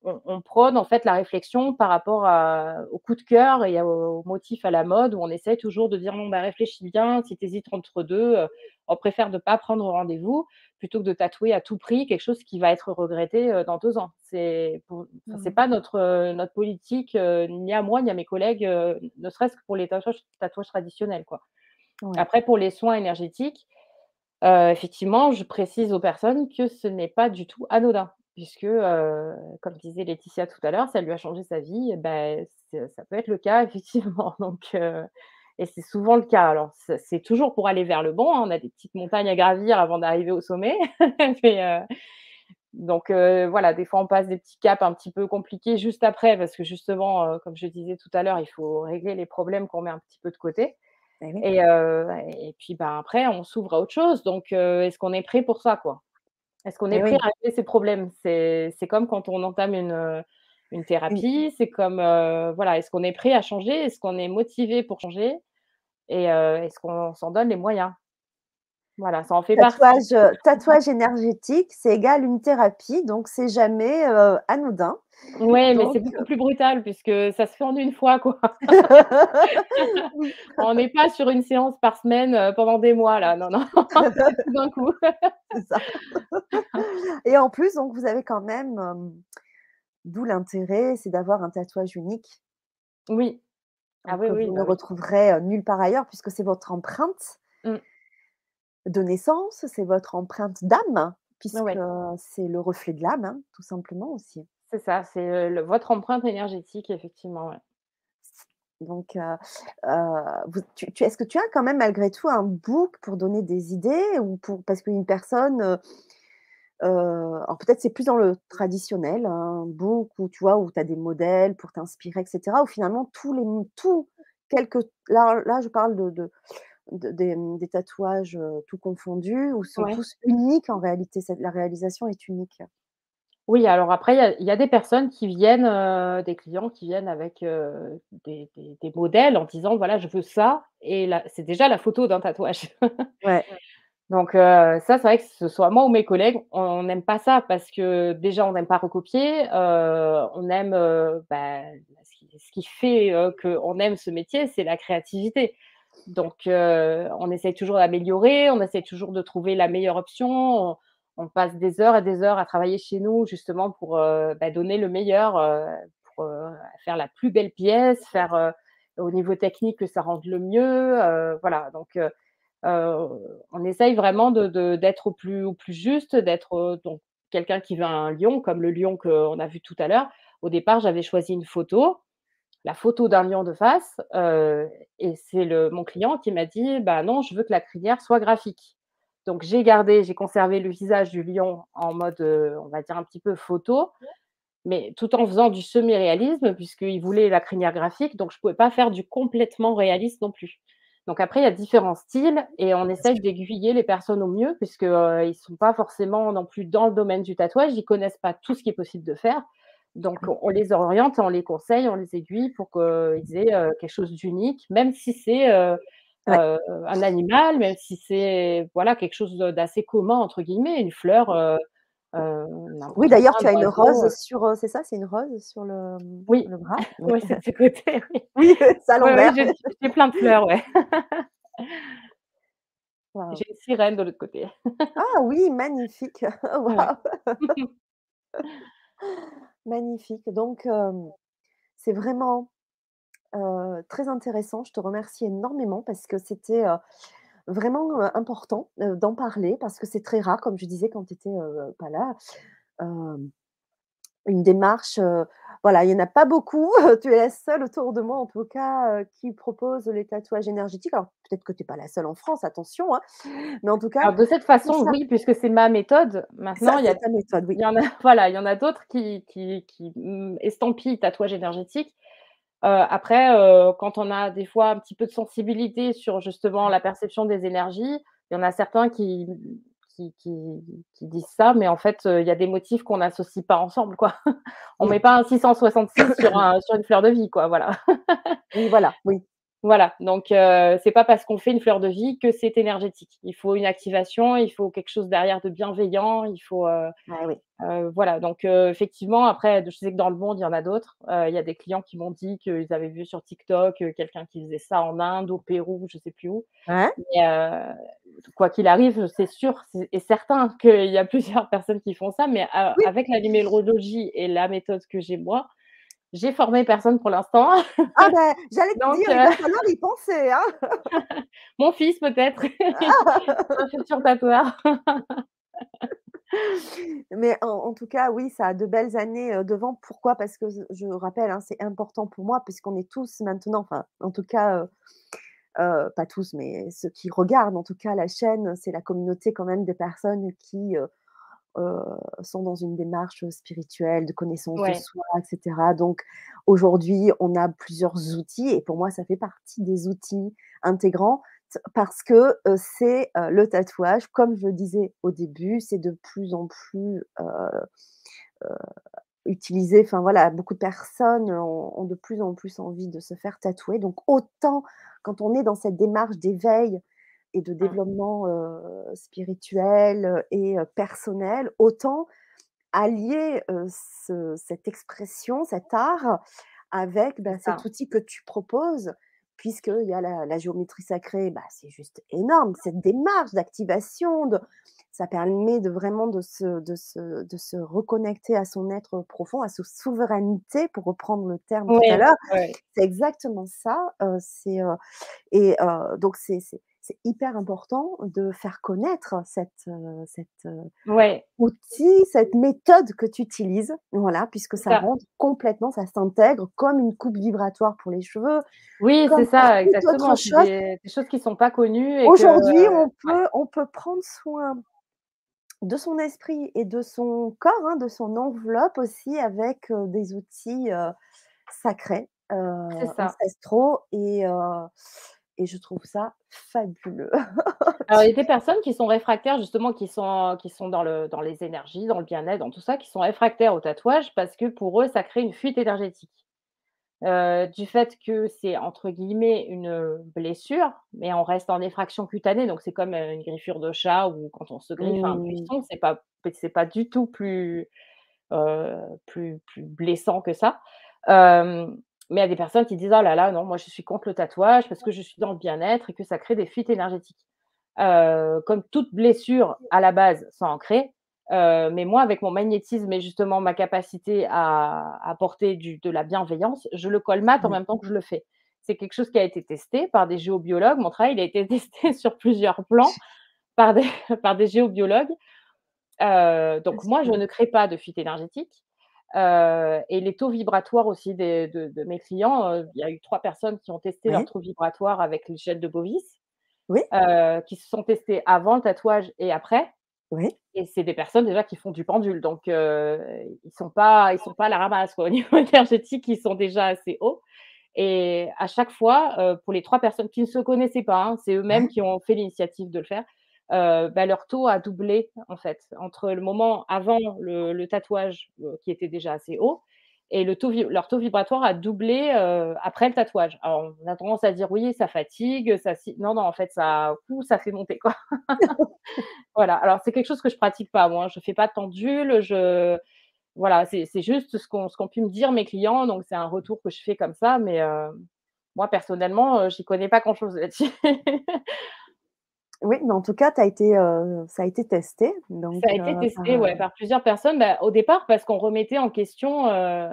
on prône en fait la réflexion par rapport à au coup de cœur et au au motif à la mode où on essaye toujours de dire: «Bon, bah, réfléchis bien, si tu hésites entre 2, heu, on préfère ne pas prendre rendez-vous plutôt que de tatouer à tout prix quelque chose qui va être regretté, heu, dans 2 ans. C'est c'est mmh, pas notre, notre politique, ni à moi, ni à mes collègues, ne serait-ce que pour les tatouages tatouages traditionnels, quoi. ouais. Après pour les soins énergétiques, effectivement, je précise aux personnes que ce n'est pas du tout anodin puisque, comme disait Laetitia tout à l'heure, ça lui a changé sa vie c'est ça peut être le cas [LAUGHS] effectivement donc et c'est souvent le cas. Alors c'est toujours pour aller vers le bon, hein, on a des petites montagnes à gravir avant d'arriver au sommet [LAUGHS] mais donc voilà, des fois, on passe des petits caps un petit peu compliqués juste après parce que justement, comme je disais tout à l'heure, il faut régler les problèmes qu'on met un petit peu de côté Et oui. et et puis, ben, après, on s'ouvre à autre chose donc est-ce qu'on est prêt pour ça, quoi? Est-ce qu'on est prêt oui. à régler ces problèmes? C'est comme quand on entame une, heu, une Une thérapie, c'est comme, heu, voilà, est-ce qu'on est prêt à changer? Est-ce qu'on est motivé pour changer? Et heu, est-ce qu'on s'en donne les moyens? Voilà, ça en fait partie. tatouage, énergétique, c'est égal une thérapie, donc c'est jamais, anodin. Ouais, mais c'est beaucoup plus brutal puisque ça se fait en une fois, quoi. oui, [LAUGHS] On n'est pas sur une séance par semaine, heu, pendant des mois là, non, non, [LAUGHS] tout d'un coup. c'est ça et en plus, donc vous avez quand même, d'où l'intérêt, c'est d'avoir un tatouage unique, Oui. Ah oui, que oui, vous ne bah oui. retrouverez, nulle part ailleurs puisque c'est votre empreinte Mmh. de naissance, c'est votre empreinte d'âme, puisque, Ouais, c'est le reflet de l'âme, hein, tout simplement aussi. C'est ça, c'est, le votre empreinte énergétique effectivement, ouais. Donc, tu tu est-ce que tu as quand même malgré tout un book pour donner des idées ou pour parce qu'une personne, alors peut-être c'est plus dans le traditionnel, un book où tu vois, où tu as des modèles pour t'inspirer et cetera, où finalement tous les tout quel que là là je parle de de de des, mmh, des tatouages, tout confondus, où sont Ouais. tous uniques en réalité, la réalisation est unique. Oui, alors après il y a il y a des personnes qui viennent, heu, des clients qui viennent avec, heu, des des des modèles en disant: «Voilà, je veux ça» et là, c'est déjà la photo d'un tatouage. Ouais. [LAUGHS] Donc heu, ça, c'est vrai que ce soit moi ou mes collègues, on n'aime pas ça parce que déjà on n'aime pas recopier, on aime, bah, ce qui ce qui fait, qu'on aime ce métier, c'est la créativité. Donc on essaye toujours d'améliorer, on essaye toujours de trouver la meilleure option. On passe des heures et des heures à travailler chez nous justement pour, heu, bah, donner le meilleur, heu, pour, heu, faire la plus belle pièce, faire, au niveau technique que ça rende le mieux, voilà donc on essaye vraiment de de d'être au plus au plus juste, d'être, donc quelqu'un qui veut un lion comme le lion qu'on a vu tout à l'heure. Au départ, j'avais choisi une photo, la photo d'un lion de face, et c'est le mon client qui m'a dit: «Bah non, je veux que la crinière soit graphique». Donc j'ai gardé, j'ai conservé le visage du lion en mode, heu, on va dire un petit peu photo, mais tout en faisant du semi-réalisme puisqu'il voulait la crinière graphique, donc je pouvais pas faire du complètement réaliste non plus. Donc après, il y a différents styles et on essaye d'aiguiller les personnes au mieux puisque, heu, ils sont pas forcément non plus dans le domaine du tatouage, ils connaissent pas tout ce qui est possible de faire. Donc Oui. on on les oriente, on les conseille, on les aiguille pour qu'ils aient, heu, quelque chose d'unique, même si c'est, Ouais. heu, un animal, même si c'est, voilà, quelque chose d'assez «commun» entre guillemets, une fleur, Oui, n'importe d'ailleurs, quoi, tu as une rose sur, c'est ça, c'est une rose sur le, oui, le bras? [LAUGHS] Oui. ouais, c'est de ce côté, [LAUGHS] oui. [LAUGHS] Oui, l'envers. j'ai plein de fleurs, ouais. J'ai une sirène de l'autre côté. Ah oui, magnifique! Ouais. Magnifique. Donc, c'est vraiment, heu, très intéressant. Je te remercie énormément parce que c'était, heu, vraiment, heu, important, d'en parler parce que c'est très rare, comme je disais quand tu étais, heu, pas là. Une démarche, voilà, il y en a pas beaucoup. [LAUGHS] Tu es la seule autour de moi, en tout cas, qui propose les tatouages énergétiques. Alors, peut-être que tu es pas la seule en France, attention, hein, mais en tout cas, Alors de cette façon, ça oui, puisque c'est ma méthode. ça, Maintenant, il y a ta méthode, il y en a [LAUGHS] voilà, il y en a d'autres qui qui qui, mmh, estampillent tatouage énergétique. Heu, après, heu, quand on a des fois un petit peu de sensibilité sur justement la perception des énergies, il y en a certains qui qui qui qui disent ça, mais en fait, heu, il y a des motifs qu'on n'associe pas ensemble, quoi. [LAUGHS] On Oui. met pas un 666 sur un sur une fleur de vie, quoi, voilà. Oui, voilà, oui. Voilà, donc heu, c'est pas parce qu'on fait une fleur de vie que c'est énergétique. Il faut une activation, il faut quelque chose derrière de bienveillant, il faut, heu Ah oui. heu, voilà, donc effectivement, après, je sais que dans le monde, il y en a d'autres. Il y a des clients qui m'ont dit qu'ils avaient vu sur TikTok, quelqu'un qui faisait ça en Inde, au Pérou, je sais plus où. Mais quoi qu'il arrive, c'est sûr et certain qu'il y a plusieurs [LAUGHS] personnes qui font ça, mais Oui. avec la numérologie et la méthode que j'ai moi, j'ai formé personne pour l'instant, Ah ben, j'allais te dire, il heu va falloir y penser, hein. [LAUGHS] Mon fils peut-être, [LAUGHS] un futur tatoueur. Mais en en tout cas, oui, ça a de belles années, heu, devant. Pourquoi? Parce que je rappelle, hein, c'est important pour moi puisqu'on est tous maintenant, enfin, en tout cas, heu, pas tous, mais ceux qui regardent en tout cas la chaîne, c'est la communauté quand même des personnes qui, heu, sont dans une démarche, spirituelle, de connaissance de soi et cetera. Donc aujourd'hui, on a plusieurs outils et pour moi, ça fait partie des outils intégrants parce que, heu, c'est, heu, le tatouage, comme je le disais au début, c'est de plus en plus, utilisé. Enfin voilà, beaucoup de personnes ont ont de plus en plus envie de se faire tatouer. Donc autant quand on est dans cette démarche d'éveil et de mmh, développement, spirituel, et personnel, autant allier, ce cette expression, cet art avec, bah, cet outil que tu proposes, puisqu'il y a la la géométrie sacrée, bah, c'est juste énorme. Cette démarche d'activation, de ça permet de vraiment de se de se de se reconnecter à son être profond, à sa souveraineté, pour reprendre le terme tout à l'heure. C'est exactement ça, c'est, et donc c'est c'est c'est hyper important de faire connaître cette, heu, ouais, outil, cette méthode que tu utilises, voilà, puisque ça ça. rentre complètement, ça s'intègre comme une coupe vibratoire pour les cheveux, Oui, c'est ça, exactement. Chose. des des choses qui sont pas connues Aujourd'hui, on ouais, peut on peut prendre soin de son esprit et de son corps, hein, de son enveloppe aussi avec, heu, des outils, sacrés, ça. ancestraux et et je trouve ça fabuleux. [LAUGHS] Alors il y a des personnes qui sont réfractaires justement, qui sont qui sont dans le dans les énergies, dans le bien-être, dans tout ça, qui sont réfractaires au tatouage parce que pour eux, ça crée une fuite énergétique. Heu, du fait que c'est entre guillemets «une, blessure», mais on reste en effraction cutanée, donc c'est comme, heu, une griffure de chat ou quand on se griffe un mmh, buisson, c'est pas c'est pas du tout plus, heu, plus plus blessant que ça. Mais il y a des personnes qui disent: «Oh là là, non, moi je suis contre le tatouage parce que je suis dans le bien-être et que ça crée des fuites énergétiques». Comme toute blessure à la base, ça en crée, heu, mais moi avec mon magnétisme et justement ma capacité à apporter de la bienveillance, je le colmate en ouais, même temps que je le fais. C'est quelque chose qui a été testé par des géobiologues. Mon travail, il a été [LAUGHS] testé sur plusieurs plans par des [LAUGHS] par des géobiologues. Donc moi, je ne crée pas de fuite énergétique, heu et les taux vibratoires aussi des de de mes clients, heu, il y a eu 3 personnes qui ont testé leur Ouais, taux vibratoire avec gels de Bovis Oui. heu, qui se sont testées avant le tatouage et après Oui. et c'est des personnes déjà qui font du pendule donc ils sont pas ils sont pas à la ramasse quoi. [LAUGHS] Au niveau énergétique, ils sont déjà assez hauts et à chaque fois, pour les 3 personnes qui ne se connaissaient pas, hein, c'est eux-mêmes qui ont fait l'initiative de le faire, heu, bah, leur taux a doublé en fait, entre le moment avant le tatouage, heu, qui était déjà assez haut et le taux leur taux vibratoire a doublé, heu, après le tatouage. Alors on a tendance à dire: «Oui, ça fatigue, ça si» non, non, en fait ça ouh, ça fait monter quoi. [LAUGHS] Voilà, alors c'est quelque chose que je pratique pas moi, je fais pas de pendule, je voilà, c'est juste ce qu'ont qu'ont pu me dire mes clients, donc c'est un retour que je fais comme ça, mais moi personnellement, heu, j'y connais pas grand chose là-dessus. [LAUGHS] Oui, mais en tout cas, tu as été, heu, ça a été testé donc Ça a été par, testé, ouais, heu par plusieurs personnes. Bah, au départ parce qu'on remettait en question, heu,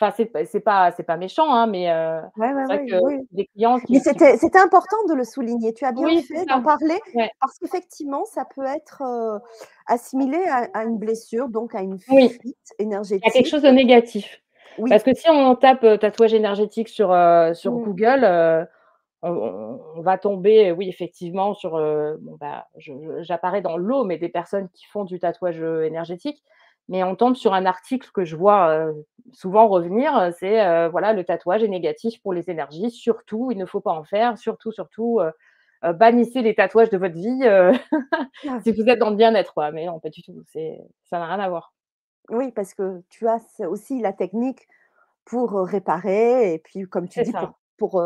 enfin c'est pas c'est pas méchant, hein, mais Ouais, ouais, c'est vrai ouais, que oui. des clients Mais qui qui c'était c'était important de le souligner. Tu as bien Oui, fait d'en parler Ouais. parce qu'effectivement, ça peut être, assimilé à à une blessure, donc à une Oui, fuite il y a quelque énergétique. chose de négatif. Parce que si on tape, tatouage énergétique sur, sur Mmh. Google, on va tomber, oui, effectivement sur, heu, bon, bah, j'apparais dans le lot, mais des personnes qui font du tatouage, heu, énergétique, mais on tombe sur un article que je vois, heu, souvent revenir, c'est, voilà: «Le tatouage est négatif pour les énergies, surtout, il ne faut pas en faire, surtout, surtout, bannissez les tatouages de votre vie, Ah. [LAUGHS] si vous êtes dans le bien-être». Mais non, pas du tout, c'est ça n'a rien à voir. Oui, parce que tu as aussi la technique pour, réparer et puis comme tu dis ça. pour pour,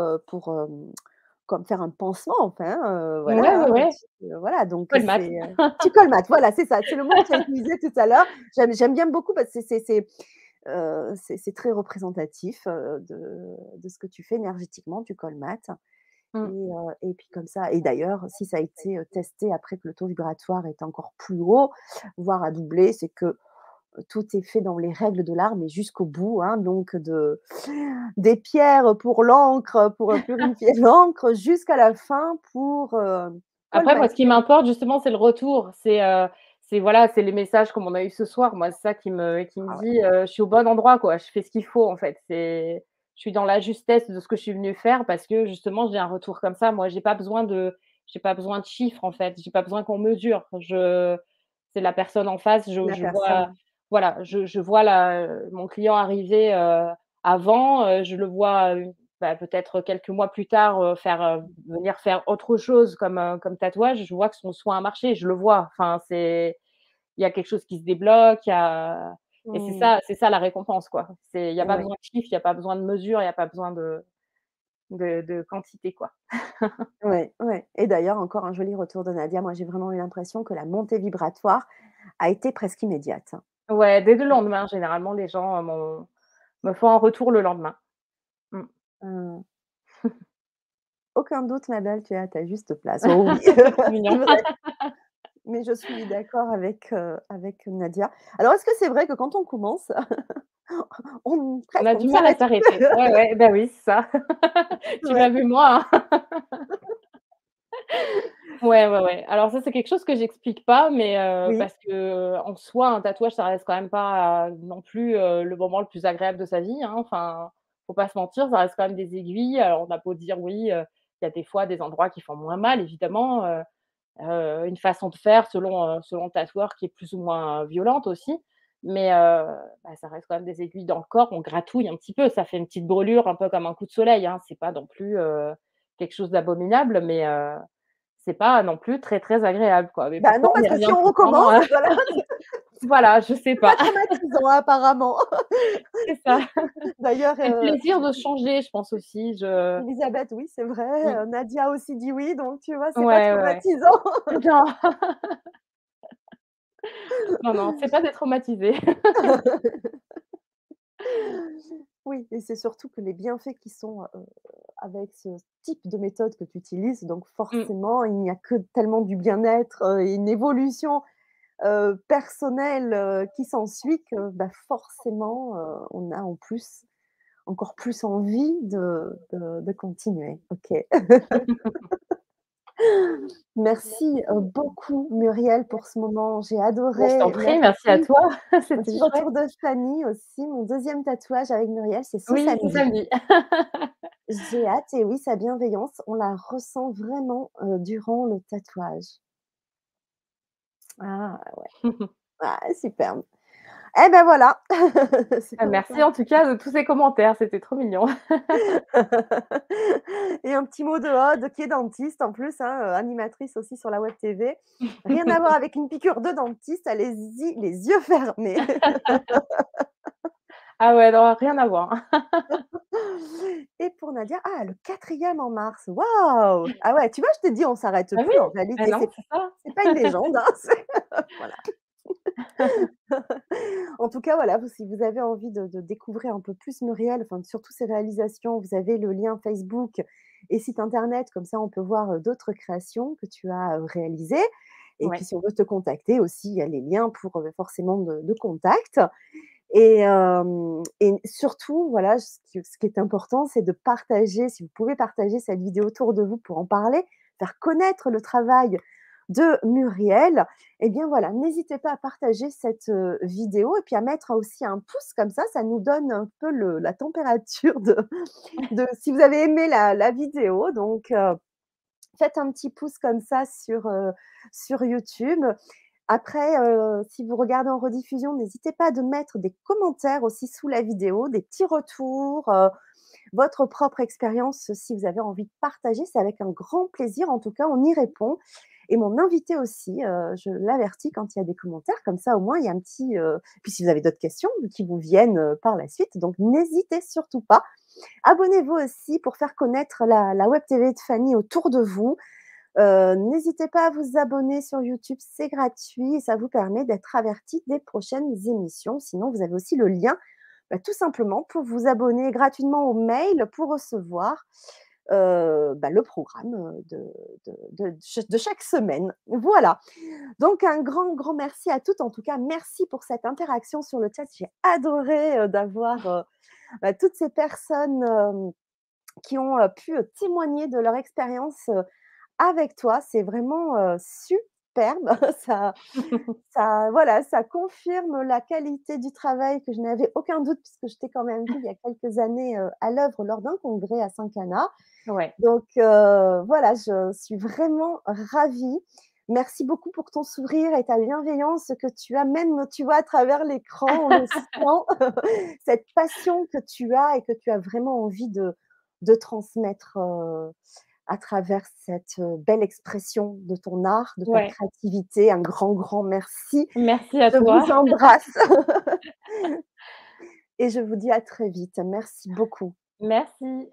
comme faire un pansement enfin, voilà, Ouais, ouais, hein, tu voilà donc Colmate. tu colmates, voilà, c'est ça, c'est le mot que tu as utilisé tout à l'heure. J'aime j'aime bien beaucoup parce que c'est très représentatif, de de ce que tu fais énergétiquement, tu colmates et Mmh. et puis comme ça et d'ailleurs, si ça a été, testé après que le taux vibratoire est encore plus haut, voire a doublé, c'est que, tout est fait dans les règles de l'art, mais jusqu'au bout, hein, donc de des pierres pour l'encre, pour, [LAUGHS] purifier l'encre, jusqu'à la fin pour, heu, Après moi, ce qui m'importe justement, c'est le retour. C'est, heu, c'est voilà, c'est les messages comme on a eu ce soir. Moi, c'est ça qui me qui me Ah ouais. dit, heu: «Je suis au bon endroit, quoi, je fais ce qu'il faut, en fait». C'est je suis dans la justesse de ce que je suis venue faire parce que justement, j'ai un retour comme ça. Moi, j'ai pas besoin de j'ai pas besoin de chiffres, en fait, j'ai pas besoin qu'on mesure. Je c'est la personne en face, je vois. Voilà, je je vois la mon client arriver, heu, avant, heu, je le vois, bah, peut-être quelques mois plus tard, faire, venir faire autre chose comme, tatouage. Je vois que son soin a marché, je le vois. Enfin, c'est il y a quelque chose qui se débloque, il y a et c'est Mmh. ça c'est ça la récompense, quoi. Il y a pas Ouais. besoin de chiffres, il y a pas besoin de mesure, il y a pas besoin de de de quantité, quoi. [LAUGHS] Ouais, ouais et d'ailleurs encore un joli retour de Nadia. Moi, j'ai vraiment eu l'impression que la montée vibratoire a été presque immédiate. Ouais, dès le lendemain, généralement, les gens, m'ont me font un retour le lendemain. Mmh. Mmh. [LAUGHS] Aucun doute ma belle, tu es à ta juste place. [LAUGHS] Oh oui, C'est [LAUGHS] c'est mignon. vrai. Mais je suis d'accord avec, heu, avec Nadia. Alors est-ce que c'est vrai que quand on commence, on On presque a on du ne mal à s'arrête s'arrêter. Ouais, ouais, bah, oui, c'est ça. Tu Ouais. m'as vu moi, hein. Ouais, ouais, ouais. Alors ça, c'est quelque chose que j'explique pas, mais Oui. parce qu'en soi, un tatouage, ça reste quand même pas non plus, heu, le moment le plus agréable de sa vie, hein. Enfin, faut pas se mentir, ça reste quand même des aiguilles. Alors on a beau dire oui, il y a des fois des endroits qui font moins mal évidemment, une façon de faire selon, selon le tatoueur qui est plus ou moins violente aussi. Mais bah, ça reste quand même des aiguilles dans le corps, on gratouille un petit peu, ça fait une petite brûlure un peu comme un coup de soleil, hein. C'est pas non plus, quelque chose d'abominable, mais c'est pas non plus très, très agréable, quoi. Mais Bah, non, on parce que si on recommence, heu? voilà, [LAUGHS] Voilà, je sais pas traumatisant apparemment. [LAUGHS] C'est ça. [LAUGHS] D'ailleurs, C'est le heu, plaisir de changer, je pense aussi, je Élisabeth, oui, c'est vrai, heu, Nadia aussi dit oui, donc tu vois, c'est pas ouais, traumatisant. Non. Non, non, c'est pas détraumatisé. Oui et c'est surtout que les bienfaits qui sont, heu, avec ce type de méthode que tu utilises, donc Mmh. forcément, il n'y a que tellement du bien-être, heu et une évolution, heu, personnelle, heu, qui s'ensuit que, bah, forcément, on a en plus encore plus envie de de de continuer. OK. [LAUGHS] Merci, heu, beaucoup Muriel pour ce moment. J'ai Mais je t'en adoré. prie, merci à toi, [LAUGHS] c'était chouette. retour de Fanny aussi. Mon 2e tatouage avec Muriel, c'est ce Oui, samedi. [LAUGHS] J'ai hâte et oui, sa bienveillance, on la ressent vraiment, heu, durant le tatouage. Ah ouais. [LAUGHS] Ah superbe. Et bah voilà! [LAUGHS] Comme merci en tout cas de tous ces commentaires, c'était trop mignon. [LAUGHS] Et un petit mot de Aude qui est dentiste en plus, hein, heu, animatrice aussi sur la web TV. Rien à voir avec une piqûre de dentiste, allez-y les yeux fermés. [LAUGHS] Ah ouais, non, rien à voir. Et pour Nadia, ah le 4e en mars, waouh! Ah ouais, tu vois, je t'ai dit on s'arrête oui, plus en réalité, non, c'est pas une légende, hein, voilà. [LAUGHS] En tout cas, voilà, si vous avez envie de de découvrir un peu plus Muriel, enfin surtout ses réalisations, vous avez le lien Facebook et site internet, comme ça on peut voir, heu, d'autres créations que tu as, heu, réalisées. Et puis si on veut te contacter aussi, il y a les liens pour, heu, forcément de de contact. Et surtout, voilà, ce qui ce qui est important, c'est de partager, si vous pouvez partager cette vidéo autour de vous pour en parler, faire connaître le travail de Muriel et bien voilà, n'hésitez pas à partager cette, heu, vidéo et puis à mettre aussi un pouce comme ça, ça nous donne un peu le la température de de [LAUGHS] si vous avez aimé la la vidéo donc heu, faites un petit pouce comme ça sur, heu, sur YouTube. Après, si vous regardez en rediffusion, n'hésitez pas de mettre des commentaires aussi sous la vidéo, des petits retours, votre propre expérience si vous avez envie de partager, c'est avec un grand plaisir. En tout cas, on y répond et mon invité aussi, heu, je l'avertis quand il y a des commentaires, comme ça au moins il y a un petit, heu puis si vous avez d'autres questions qui vous viennent, heu, par la suite, donc n'hésitez surtout pas. Abonnez-vous aussi pour faire connaître la web TV de Fanny autour de vous. N'hésitez pas à vous abonner sur YouTube, c'est gratuit et ça vous permet d'être avertis des prochaines émissions. Sinon, vous avez aussi le lien, bah, tout simplement pour vous abonner gratuitement au mail pour recevoir, heu, bah, le programme, heu, de de de de ch de chaque semaine. Voilà. Donc un grand, grand merci à toutes. En tout cas, merci pour cette interaction sur le chat. J'ai adoré, heu, d'avoir, bah, toutes ces personnes, qui ont, pu, témoigner de leur expérience, avec toi. C'est vraiment, heu, superbe. [LAUGHS] Ça [LAUGHS] ça voilà, ça confirme la qualité du travail que je n'avais aucun doute puisque je t'ai quand même vu il y a quelques années, heu, à l'œuvre lors d'un congrès à Saint-Cana. Ouais. Donc heu, voilà, je suis vraiment ravie. Merci beaucoup pour ton sourire et ta bienveillance que tu as même, tu vois, à travers l'écran, on le sent. [LAUGHS] Cette passion que tu as et que tu as vraiment envie de de transmettre, heu, à travers cette, belle expression de ton art, de ta Ouais. créativité. Un grand, grand merci. Merci à Je toi. vous embrasse. [LAUGHS] Et je vous dis à très vite. Merci beaucoup. Merci.